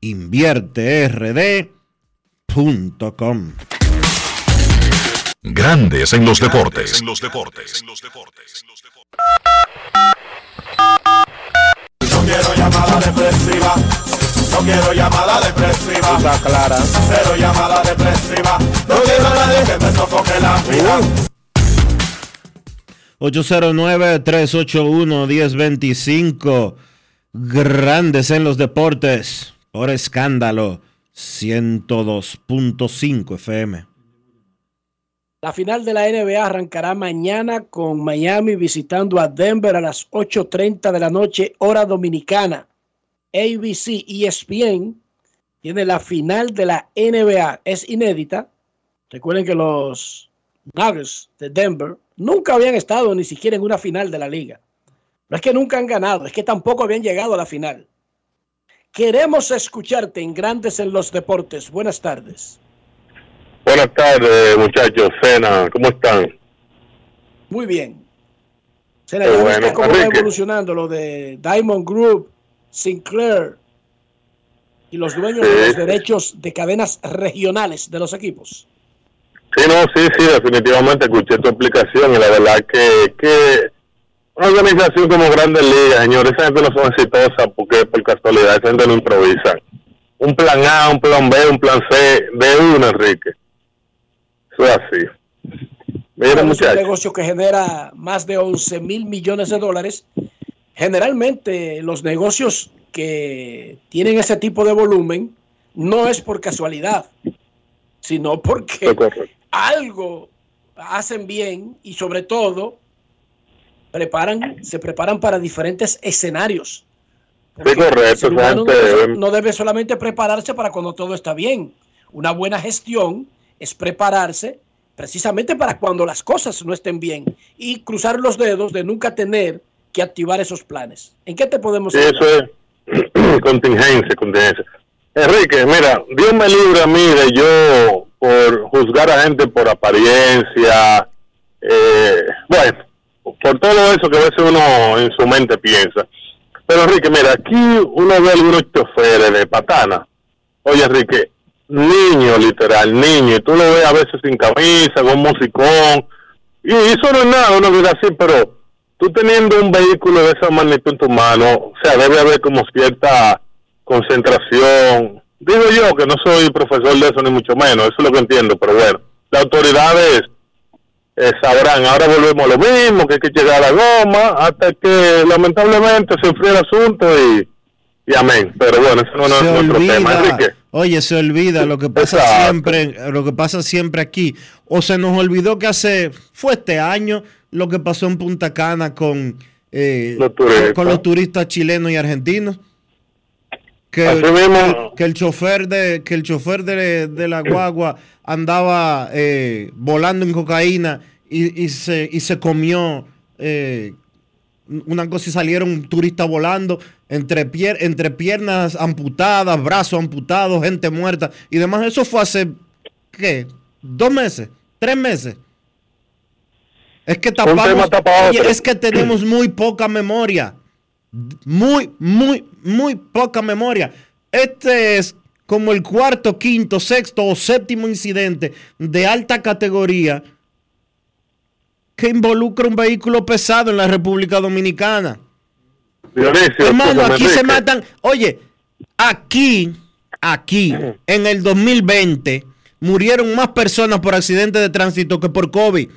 invierterd.com. Grandes en los deportes. No quiero llamada depresiva. No quiero llamada depresiva. Está clara. Cero llamada depresiva. No quiero a nadie que me sofoque la vida. 809-381-1025. Grandes en los deportes por escándalo 102.5 FM. La final de la NBA arrancará mañana con Miami visitando a Denver a las 8.30 de la noche, hora dominicana. ABC ESPN tiene la final de la NBA. Es inédita. Recuerden que los Nuggets de Denver nunca habían estado ni siquiera en una final de la liga. No es que nunca han ganado, es que tampoco habían llegado a la final. Queremos escucharte en Grandes en los Deportes. Buenas tardes. Buenas tardes, muchachos. Cena, ¿cómo están? Muy bien. Qué ya bueno. viste cómo va evolucionando lo de Diamond Group, Sinclair y los dueños Sí. de los derechos de cadenas regionales de los equipos. Sí, no, sí, sí, definitivamente escuché tu explicación y la verdad que, que una organización como Grandes Ligas, señores, esa gente no son exitosas porque por casualidad, esa gente no improvisa. Un plan A, un plan B, un plan C, de uno, Enrique. Eso es así. Mira, es un negocio que genera más de 11 mil millones de dólares. Generalmente los negocios que tienen ese tipo de volumen no es por casualidad, sino porque algo hacen bien y sobre todo preparan, se preparan para diferentes escenarios. Sí, correcto, no debe, no debe solamente prepararse para cuando todo está bien. Una buena gestión es prepararse precisamente para cuando las cosas no estén bien y cruzar los dedos de nunca tener que activar esos planes. ¿En qué te podemos Sí, ayudar? eso es *clears throat* contingencia, contingencia. Enrique, mira, Dios me libre a mí de yo por juzgar a gente por apariencia, eh, bueno, por todo eso que a veces uno en su mente piensa. Pero Enrique, mira, aquí uno ve algunos choferes de patana. Oye, Enrique, niño, literal, niño, y tú lo ves a veces sin camisa, con musicón, y eso no es nada, uno dirá así, pero tú teniendo un vehículo de esa magnitud en tu mano, o sea, debe haber como cierta concentración. Digo yo que no soy profesor de eso, ni mucho menos, eso es lo que entiendo, pero bueno, las autoridades eh, sabrán. Ahora volvemos a lo mismo, que hay que llegar a la goma, hasta que lamentablemente se el asunto y, y amén. Pero bueno, eso no es nuestro tema, olvida, Enrique. oye, se olvida lo que pasa Exacto. siempre, lo que pasa siempre aquí. O se nos olvidó que hace, fue este año lo que pasó en Punta Cana con, eh, Los con los turistas chilenos y argentinos. Que, el chofer de, que el chofer de, de la guagua andaba eh, volando en cocaína y, y se, y se comió eh, una cosa y salieron turistas volando entre, pier- entre piernas amputadas, brazos amputados, gente muerta y demás. Eso fue hace, ¿qué? ¿Dos meses? ¿Tres meses? Es que tapamos, es que tenemos muy poca memoria. Muy, muy, muy poca memoria. Este es como el cuarto, quinto, sexto o séptimo incidente de alta categoría que involucra un vehículo pesado en la República Dominicana. Dionisio, Hermano, aquí se matan. Oye, aquí, aquí, en el 2020, murieron más personas por accidentes de tránsito que por COVID.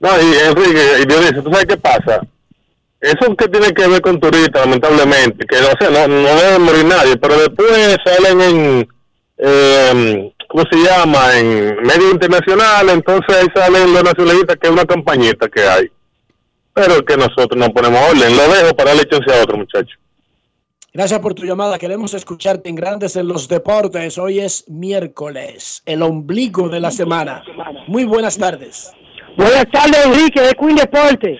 No, y Enrique, y Dionisio, ¿tú sabes qué pasa? Eso que tiene que ver con turistas, lamentablemente, que no, sé, no, no debe morir nadie, pero después salen en, eh, ¿cómo se llama? En medios internacionales, entonces ahí salen los nacionalistas, que es una campañita que hay. Pero que nosotros no ponemos orden. Lo dejo para darle chance a otro muchacho. Gracias por tu llamada. Queremos escucharte en Grandes en los Deportes. Hoy es miércoles, el ombligo de la semana. Muy buenas tardes. Buenas tardes, Enrique, de Queen Deportes.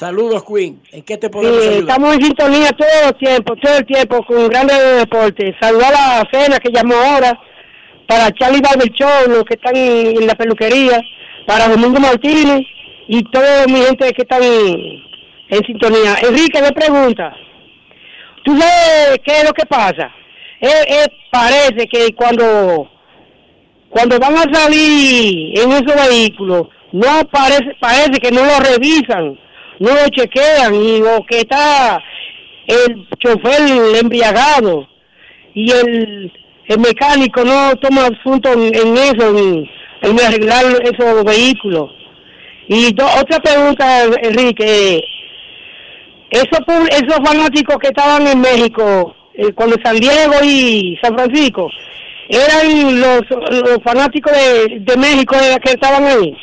Saludos, Queen. ¿En qué te podemos Sí, ayudar? estamos en sintonía todo el tiempo, todo el tiempo con Grandes de Deportes. Saludar a la cena que llamó ahora, para Charlie Barber Show, los que están en, la peluquería, para Domingo Martínez y toda mi gente que están en, en sintonía. Enrique, me pregunta, ¿tú sabes qué es lo que pasa? Eh, eh, parece que cuando cuando van a salir en esos vehículos, no parece, parece que no lo revisan, no lo chequean, y o que está el chofer embriagado y el, el mecánico no toma asunto en, eso, en, en arreglar esos vehículos. Y otra pregunta, Enrique, esos, esos fanáticos que estaban en México, eh, cuando San Diego y San Francisco, eran los, los fanáticos de, de México que estaban ahí.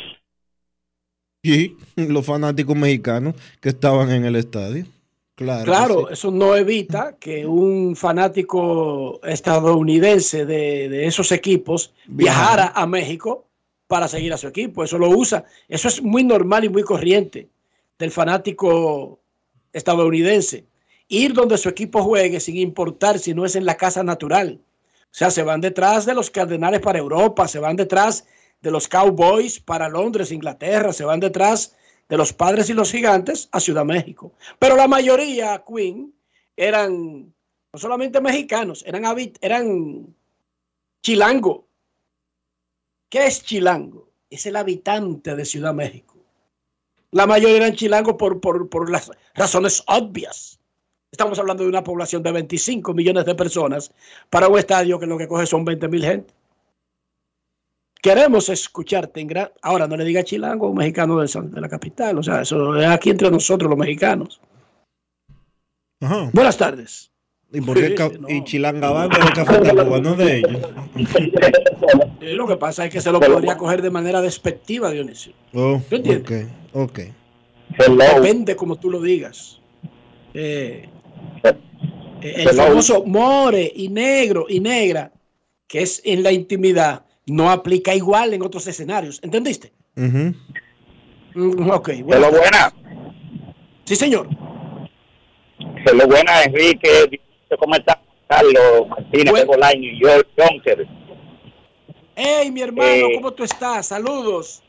Y los fanáticos mexicanos que estaban en el estadio. Claro. Claro, sí. eso no evita que un fanático estadounidense de, de esos equipos viajara a México para seguir a su equipo. Eso lo usa. Eso es muy normal y muy corriente del fanático estadounidense. Ir donde su equipo juegue sin importar si no es en la casa natural. O sea, se van detrás de los Cardenales para Europa, se van detrás de los Cowboys para Londres, Inglaterra, se van detrás de los Padres y los Gigantes a Ciudad México. Pero la mayoría, Queen, eran no solamente mexicanos, eran, eran chilango. ¿Qué es chilango? Es el habitante de Ciudad México. La mayoría eran chilangos por, por, por las razones obvias. Estamos hablando de una población de 25 millones de personas para un estadio que lo que coge son 20 mil gente. Queremos escucharte en gran... Ahora, no le diga chilango o mexicano de, la capital. O sea, eso es aquí entre nosotros los mexicanos. Buenas tardes. ¿Y por qué y Chilangabán de Café Tacuba, no de ellos? Lo que pasa es que se lo podría coger de manera despectiva, Dionisio. Oh, entiendes? Ok, Depende como tú lo digas. Eh, el famoso more y negro y negra, que es en la intimidad, no aplica igual en otros escenarios. ¿Entendiste? Uh Ok. Bueno. buena. Sí, señor. Hello, buena, Enrique. ¿Cómo está Carlos Martínez de Bolaño y yo, Jonker? Hey, mi hermano, eh, ¿cómo tú estás? Saludos.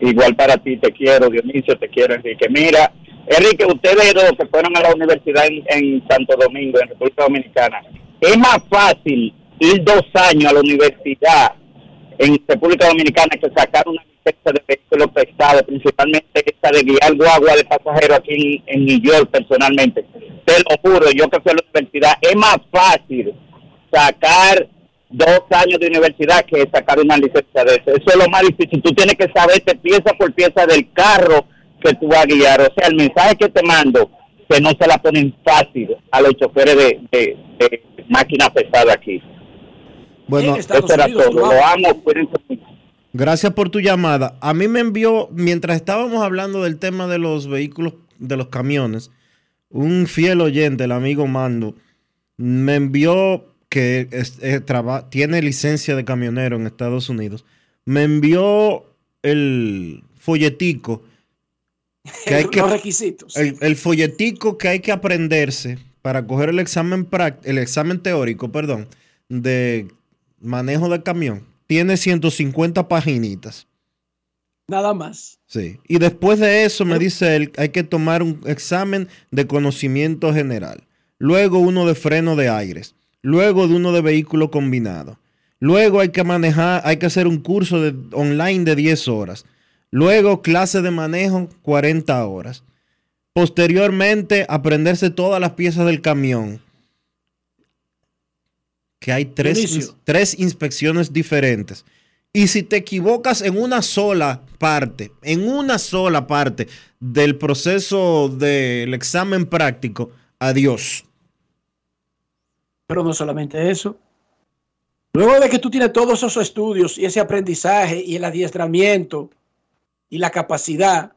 Igual para ti, te quiero, Dionisio, te quiero, Enrique. Mira, Enrique, ustedes dos que fueron a la universidad en, Santo Domingo, en República Dominicana, es más fácil ir dos años a la universidad en República Dominicana que sacar una licencia de vehículo pesado, principalmente esta de guiar guagua de pasajeros aquí en, en New York personalmente. Te lo juro, yo que fui a la universidad, es más fácil sacar dos años de universidad que sacar una licencia de eso. Eso es lo más difícil. Tú tienes que saberte pieza por pieza del carro que tú vas a guiar. O sea, el mensaje que te mando, que no se la ponen fácil a los choferes de, de, máquina pesada aquí. Bueno, eso era todo. Lo amo. Gracias por tu llamada. A mí me envió, mientras estábamos hablando del tema de los vehículos, de los camiones, un fiel oyente, el amigo Mando, me envió que tiene licencia de camionero en Estados Unidos, me envió el folletico que hay *laughs* que, los requisitos. El, folletico que hay que aprenderse para coger el examen el examen teórico, perdón, de manejo de camión. Tiene 150 paginitas. Nada más. Sí. Y después de eso me dice él, hay que tomar un examen de conocimiento general. Luego uno de freno de aires luego de uno de vehículo combinado. Luego hay que manejar, hay que hacer un curso de, online de 10 horas. Luego clase de manejo 40 horas. Posteriormente aprenderse todas las piezas del camión. Que hay tres, tres inspecciones diferentes. Y si te equivocas en una sola parte, en una sola parte del proceso del examen práctico, adiós. Pero no solamente eso. Luego de que tú tienes todos esos estudios y ese aprendizaje y el adiestramiento y la capacidad,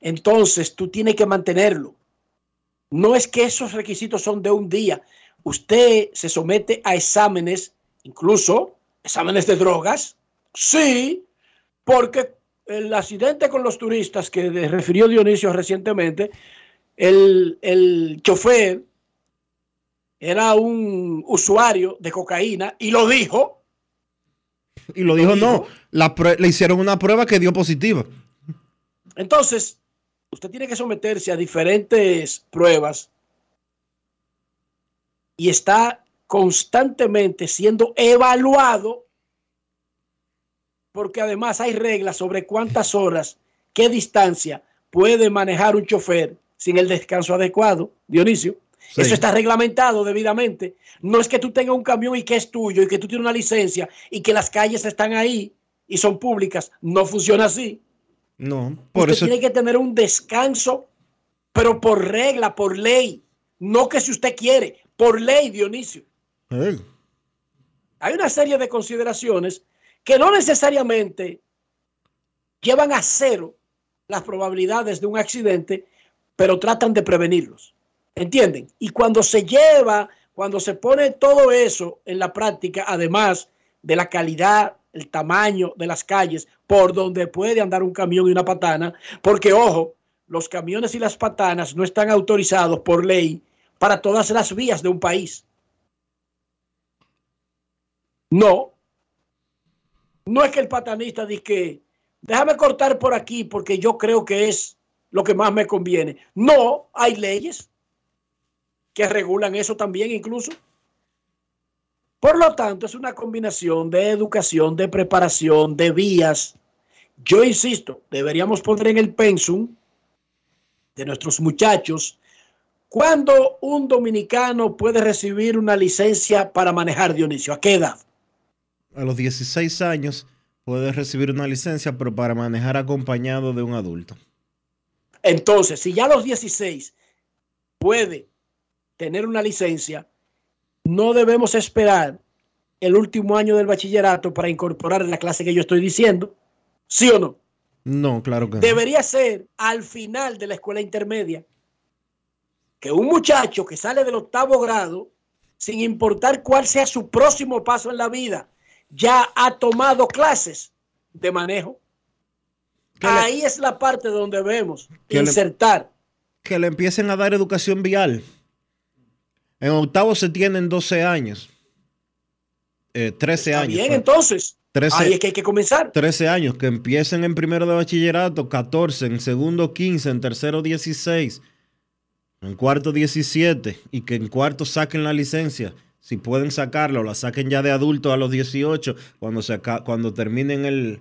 entonces tú tienes que mantenerlo. No es que esos requisitos son de un día. Usted se somete a exámenes, incluso exámenes de drogas. Sí, porque el accidente con los turistas que refirió Dionisio recientemente, el, el chofer era un usuario de cocaína y lo dijo. Y lo dijo, no, le hicieron una prueba que dio positiva. Entonces, usted tiene que someterse a diferentes pruebas y está constantemente siendo evaluado porque además hay reglas sobre cuántas horas, qué distancia puede manejar un chofer sin el descanso adecuado, Dionisio. Eso está reglamentado debidamente. No es que tú tengas un camión y que es tuyo y que tú tienes una licencia y que las calles están ahí y son públicas. No funciona así. No, por usted tiene que tener un descanso, pero por regla, por ley. No que si usted quiere, por ley, Dionisio. Hay una serie de consideraciones que no necesariamente llevan a cero las probabilidades de un accidente, pero tratan de prevenirlos. ¿Entienden? Y cuando se lleva, cuando se pone todo eso en la práctica, además de la calidad, el tamaño de las calles por donde puede andar un camión y una patana, porque ojo, los camiones y las patanas no están autorizados por ley para todas las vías de un país. No. No es que el patanista diga que déjame cortar por aquí porque yo creo que es lo que más me conviene. No, hay leyes que regulan eso también incluso. Por lo tanto, es una combinación de educación, de preparación, de vías. Yo insisto, deberíamos poner en el pensum de nuestros muchachos cuándo un dominicano puede recibir una licencia para manejar Dionisio. ¿A qué edad? A los 16 años puede recibir una licencia, pero para manejar acompañado de un adulto. Entonces, si ya a los 16 puede tener una licencia, no debemos esperar el último año del bachillerato para incorporar la clase que yo estoy diciendo. ¿Sí o no? No, claro que no. Debería ser al final de la escuela intermedia que un muchacho que sale del octavo grado, sin importar cuál sea su próximo paso en la vida, ya ha tomado clases de manejo. Ahí es la parte donde debemos Que le- insertar. Que le empiecen a dar educación vial. En octavo se tienen 12 años. Eh, 13 Está años. bien, pues. entonces. 13 Ahí es que hay que comenzar. 13 años, que empiecen en primero de bachillerato, 14, en segundo 15, en tercero 16, en cuarto 17 y que en cuarto saquen la licencia. Si pueden sacarla o la saquen ya de adultos a los 18 cuando, se cuando terminen el,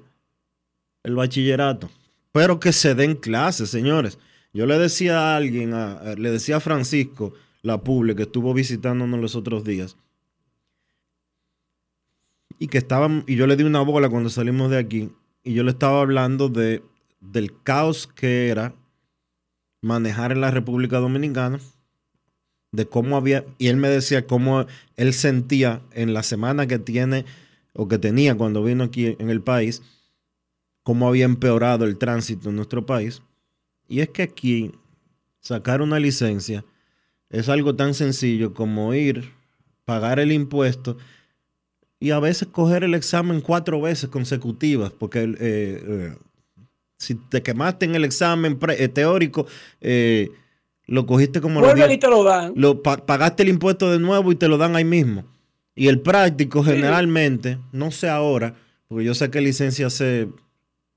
el bachillerato. Pero que se den clases, señores. Yo le decía a alguien, a- le decía a Francisco, la publi, que estuvo visitándonos los otros días, y que estaban, y yo le di una bola cuando salimos de aquí, y yo le estaba hablando de, del caos que era manejar en la República Dominicana, de cómo había, y él me decía cómo él sentía en la semana que tiene, o que tenía cuando vino aquí en el país, cómo había empeorado el tránsito en nuestro país. Y es que aquí sacar una licencia es algo tan sencillo como ir, pagar el impuesto y a veces coger el examen cuatro veces consecutivas, porque eh, eh, si te quemaste en el examen pre- eh, teórico, eh, lo cogiste como Vuelven y te lo dan. lo pa- pagaste el impuesto de nuevo y te lo dan ahí mismo. Y el práctico generalmente, no sé ahora, porque yo saqué licencia hace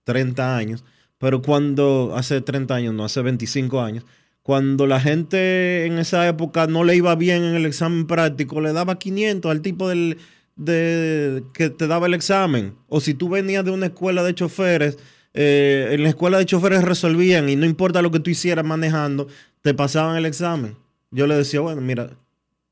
30 años, pero cuando, hace 30 años, no, hace 25 años, cuando la gente en esa época no le iba bien en el examen práctico, le daba 500 al tipo del, de, que te daba el examen. O si tú venías de una escuela de choferes, eh, en la escuela de choferes resolvían y no importa lo que tú hicieras manejando, te pasaban el examen. Yo le decía, bueno, mira,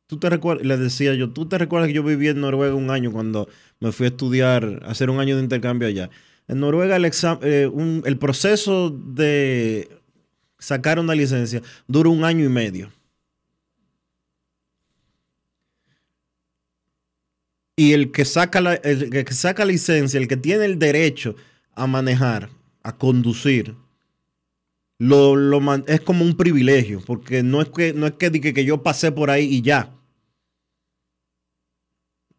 tú te recuerdas, le decía yo, tú te recuerdas que yo viví en Noruega un año cuando me fui a estudiar, a hacer un año de intercambio allá. En Noruega el, exam- eh, el proceso de sacar una licencia dura un año y medio. Y el que saca la, el que saca licencia, el que tiene el derecho a manejar, a conducir, lo, lo es como un privilegio, porque no es que, no es que, diga que yo pasé por ahí y ya.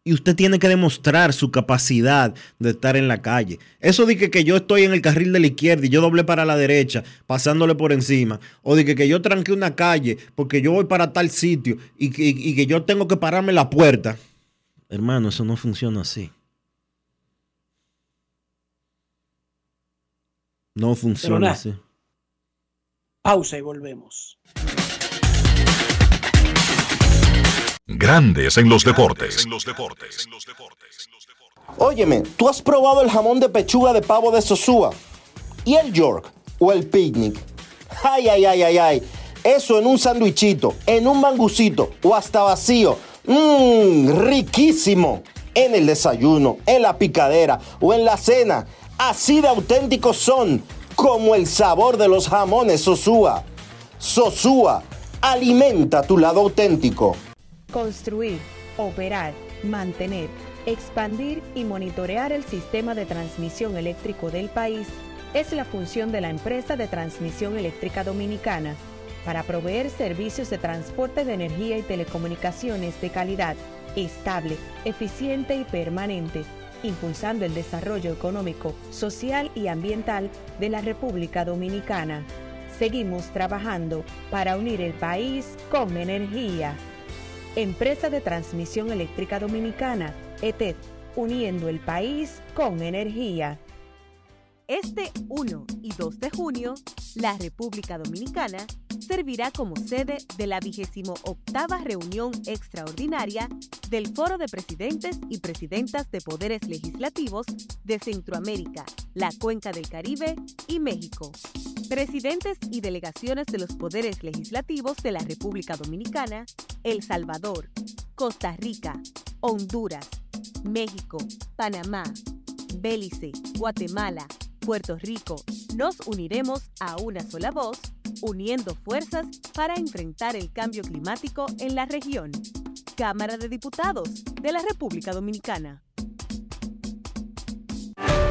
Y usted tiene que demostrar su capacidad de estar en la calle. Eso de que, que yo estoy en el carril de la izquierda y yo doblé para la derecha, pasándole por encima. O de que, que yo tranqué una calle porque yo voy para tal sitio y que, y que yo tengo que pararme la puerta. Hermano, eso no funciona así. No funciona nada. así. Pausa y volvemos. Grandes en los deportes. Óyeme, ¿tú has probado el jamón de pechuga de pavo de Sosúa? ¿Y el York? ¿O el picnic? Ay, ay, ay, ay, ay. Eso en un sandwichito, en un mangucito o hasta vacío. Mmm, riquísimo. En el desayuno, en la picadera o en la cena. Así de auténticos son, como el sabor de los jamones Sosúa. Sosúa, alimenta tu lado auténtico. Construir, operar, mantener, expandir y monitorear el sistema de transmisión eléctrico del país es la función de la empresa de transmisión eléctrica dominicana para proveer servicios de transporte de energía y telecomunicaciones de calidad, estable, eficiente y permanente, impulsando el desarrollo económico, social y ambiental de la República Dominicana. Seguimos trabajando para unir el país con energía. Empresa de Transmisión Eléctrica Dominicana, ETED, uniendo el país con energía. Este 1 y 2 de junio, la República Dominicana servirá como sede de la 28 reunión extraordinaria del Foro de Presidentes y Presidentas de Poderes Legislativos de Centroamérica, la Cuenca del Caribe y México. Presidentes y delegaciones de los poderes legislativos de la República Dominicana, El Salvador, Costa Rica, Honduras, México, Panamá, Belice, Guatemala, Puerto Rico, nos uniremos a una sola voz, uniendo fuerzas para enfrentar el cambio climático en la región. Cámara de Diputados de la República Dominicana.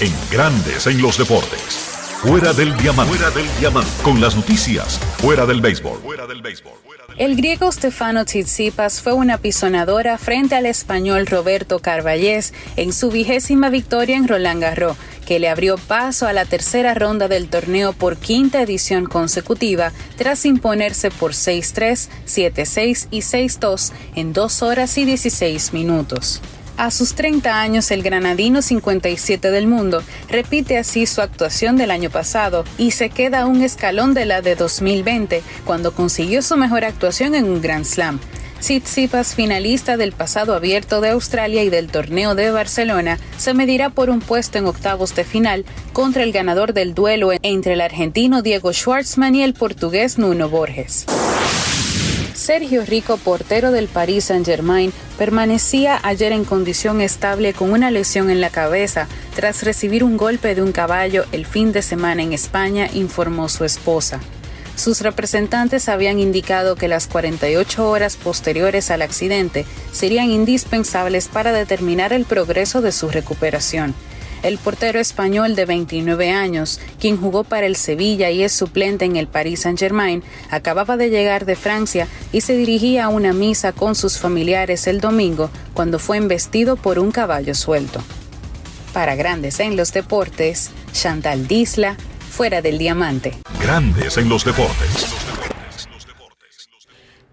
En Grandes en los Deportes. Fuera del diamante. Fuera del diamante. Con las noticias. Fuera del béisbol. Fuera del béisbol. El griego Stefano Tsitsipas fue una pisonadora frente al español Roberto Carballés en su vigésima victoria en Roland Garros, que le abrió paso a la tercera ronda del torneo por quinta edición consecutiva tras imponerse por 6-3, 7-6 y 6-2 en 2 horas y 16 minutos. A sus 30 años, el granadino 57 del mundo repite así su actuación del año pasado y se queda a un escalón de la de 2020, cuando consiguió su mejor actuación en un Grand Slam. Tsitsipas, finalista del pasado abierto de Australia y del torneo de Barcelona, se medirá por un puesto en octavos de final contra el ganador del duelo entre el argentino Diego Schwartzman y el portugués Nuno Borges. Sergio Rico, portero del Paris Saint-Germain, permanecía ayer en condición estable con una lesión en la cabeza tras recibir un golpe de un caballo el fin de semana en España, informó su esposa. Sus representantes habían indicado que las 48 horas posteriores al accidente serían indispensables para determinar el progreso de su recuperación. El portero español de 29 años, quien jugó para el Sevilla y es suplente en el Paris Saint-Germain, acababa de llegar de Francia y se dirigía a una misa con sus familiares el domingo cuando fue embestido por un caballo suelto. Para Grandes en los Deportes, Chantal Disla, fuera del diamante. Grandes en los Deportes.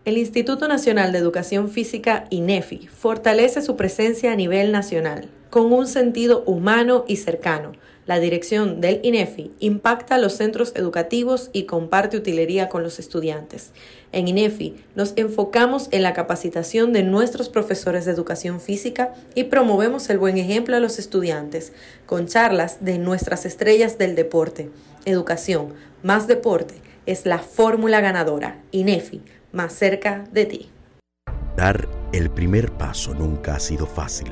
El Instituto Nacional de Educación Física, INEFI, fortalece su presencia a nivel nacional con un sentido humano y cercano. La dirección del INEFI impacta los centros educativos y comparte utilería con los estudiantes. En INEFI nos enfocamos en la capacitación de nuestros profesores de educación física y promovemos el buen ejemplo a los estudiantes con charlas de nuestras estrellas del deporte. Educación más deporte es la fórmula ganadora. INEFI, más cerca de ti. Dar el primer paso nunca ha sido fácil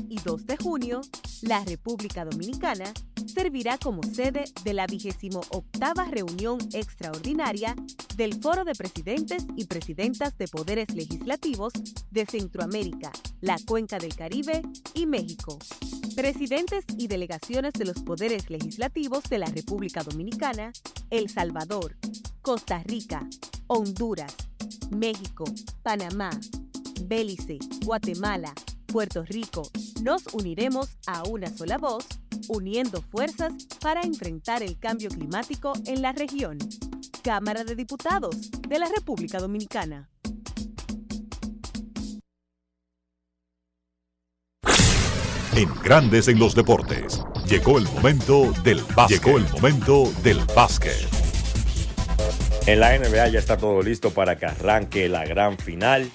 y 2 de junio, la República Dominicana servirá como sede de la vigésimo octava reunión extraordinaria del Foro de Presidentes y Presidentas de Poderes Legislativos de Centroamérica, la Cuenca del Caribe y México. Presidentes y delegaciones de los poderes legislativos de la República Dominicana, El Salvador, Costa Rica, Honduras, México, Panamá, Belice, Guatemala, Puerto Rico, nos uniremos a una sola voz, uniendo fuerzas para enfrentar el cambio climático en la región. Cámara de Diputados de la República Dominicana. En Grandes en los Deportes, llegó el momento del básquet. Llegó el momento del básquet. En la NBA ya está todo listo para que arranque la gran final.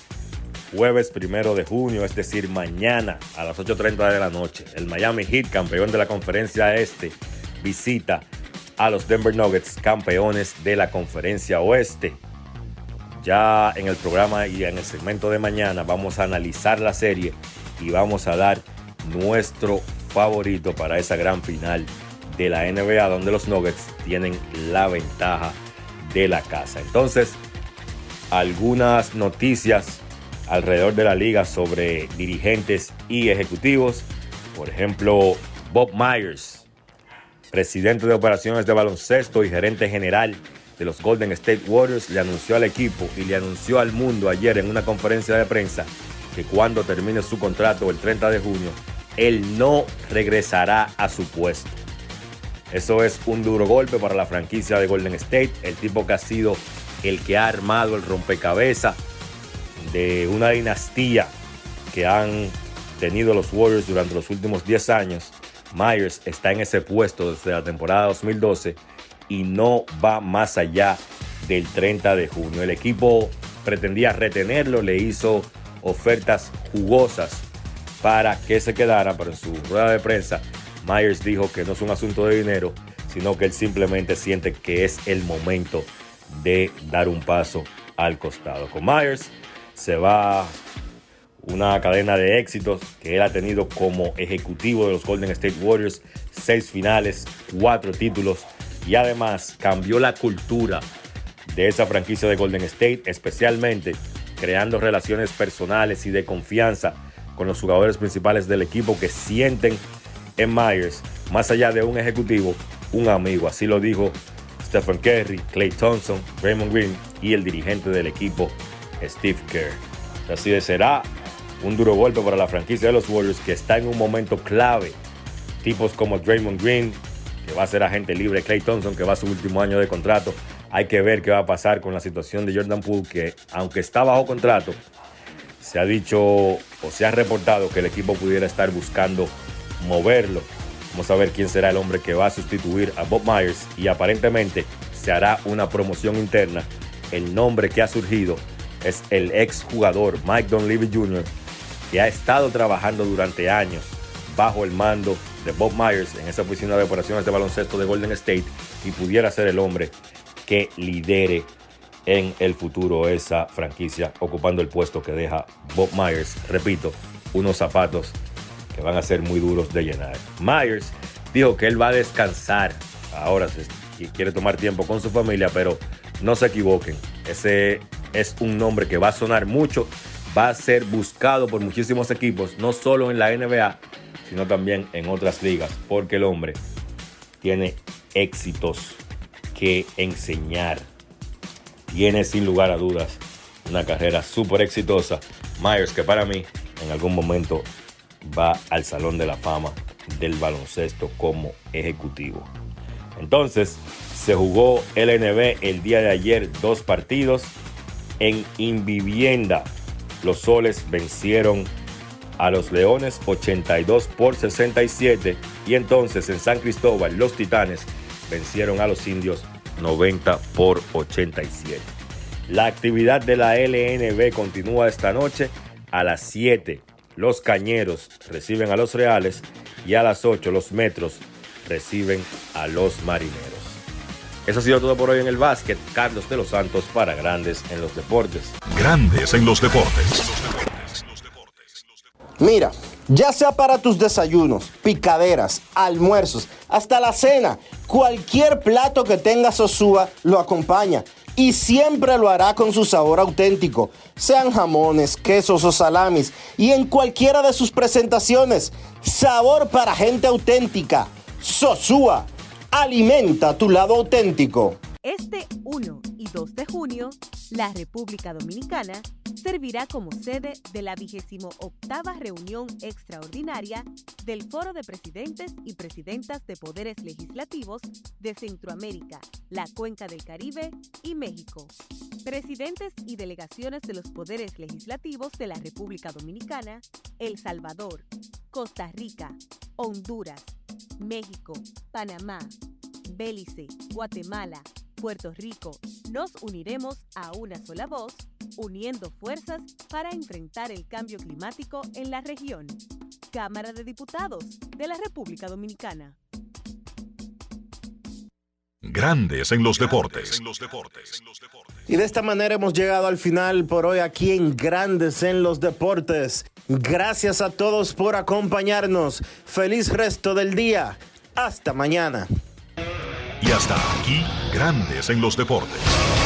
Jueves primero de junio, es decir, mañana a las 8.30 de la noche. El Miami Heat, campeón de la conferencia este, visita a los Denver Nuggets, campeones de la conferencia oeste. Ya en el programa y en el segmento de mañana vamos a analizar la serie y vamos a dar nuestro favorito para esa gran final de la NBA, donde los Nuggets tienen la ventaja de la casa. Entonces, algunas noticias alrededor de la liga sobre dirigentes y ejecutivos. Por ejemplo, Bob Myers, presidente de operaciones de baloncesto y gerente general de los Golden State Warriors, le anunció al equipo y le anunció al mundo ayer en una conferencia de prensa que cuando termine su contrato el 30 de junio, él no regresará a su puesto. Eso es un duro golpe para la franquicia de Golden State, el tipo que ha sido el que ha armado el rompecabezas de una dinastía que han tenido los Warriors durante los últimos 10 años. Myers está en ese puesto desde la temporada 2012 y no va más allá del 30 de junio. El equipo pretendía retenerlo, le hizo ofertas jugosas para que se quedara, pero en su rueda de prensa Myers dijo que no es un asunto de dinero, sino que él simplemente siente que es el momento de dar un paso al costado. Con Myers se va una cadena de éxitos que él ha tenido como ejecutivo de los Golden State Warriors, seis finales, cuatro títulos y además cambió la cultura de esa franquicia de Golden State, especialmente creando relaciones personales y de confianza con los jugadores principales del equipo que sienten en Myers, más allá de un ejecutivo, un amigo. Así lo dijo Stephen Curry, Clay Thompson, Raymond Green y el dirigente del equipo, Steve Kerr. Así de será un duro golpe para la franquicia de los Warriors que está en un momento clave. Tipos como Draymond Green, que va a ser agente libre, Clay Thompson, que va a su último año de contrato. Hay que ver qué va a pasar con la situación de Jordan Poole, que aunque está bajo contrato, se ha dicho o se ha reportado que el equipo pudiera estar buscando moverlo. Vamos a ver quién será el hombre que va a sustituir a Bob Myers y aparentemente se hará una promoción interna. El nombre que ha surgido es el ex jugador Mike Dunleavy Jr., que ha estado trabajando durante años bajo el mando de Bob Myers en esa oficina de operaciones de baloncesto de Golden State y pudiera ser el hombre que lidere en el futuro esa franquicia, ocupando el puesto que deja Bob Myers. Repito, unos zapatos que van a ser muy duros de llenar. Myers dijo que él va a descansar. Ahora si quiere tomar tiempo con su familia, pero no se equivoquen. Ese es un nombre que va a sonar mucho, va a ser buscado por muchísimos equipos, no solo en la NBA, sino también en otras ligas, porque el hombre tiene éxitos que enseñar. Tiene sin lugar a dudas una carrera súper exitosa. Myers, que para mí en algún momento va al Salón de la Fama del baloncesto como ejecutivo. Entonces, se jugó LNB el día de ayer, dos partidos. En Invivienda, los soles vencieron a los Leones 82 por 67 y entonces en San Cristóbal los Titanes vencieron a los Indios 90 por 87. La actividad de la LNB continúa esta noche a las 7 los Cañeros reciben a los Reales y a las 8 los Metros reciben a los Marineros. Eso ha sido todo por hoy en el básquet. Carlos de los Santos para Grandes en los Deportes. Grandes en los Deportes. Mira, Ya sea para tus desayunos, picaderas, almuerzos, hasta la cena, cualquier plato que tenga Sosúa lo acompaña y siempre lo hará con su sabor auténtico, sean jamones, quesos o salamis y en cualquiera de sus presentaciones. Sabor para gente auténtica. Sosúa, alimenta tu lado auténtico. Este 1 y 2 de junio, la República Dominicana servirá como sede de la 28 reunión extraordinaria del Foro de Presidentes y Presidentas de Poderes Legislativos de Centroamérica, la Cuenca del Caribe y México. Presidentes y delegaciones de los poderes legislativos de la República Dominicana, El Salvador, Costa Rica, Honduras, México, Panamá, Belice, Guatemala, Puerto Rico, nos uniremos a una sola voz, uniendo fuerzas para enfrentar el cambio climático en la región. Cámara de Diputados de la República Dominicana. Grandes en los deportes. Y de esta manera hemos llegado al final por hoy aquí en Grandes en los Deportes. Gracias a todos por acompañarnos. Feliz resto del día. Hasta mañana. Y hasta aquí, Grandes en los Deportes.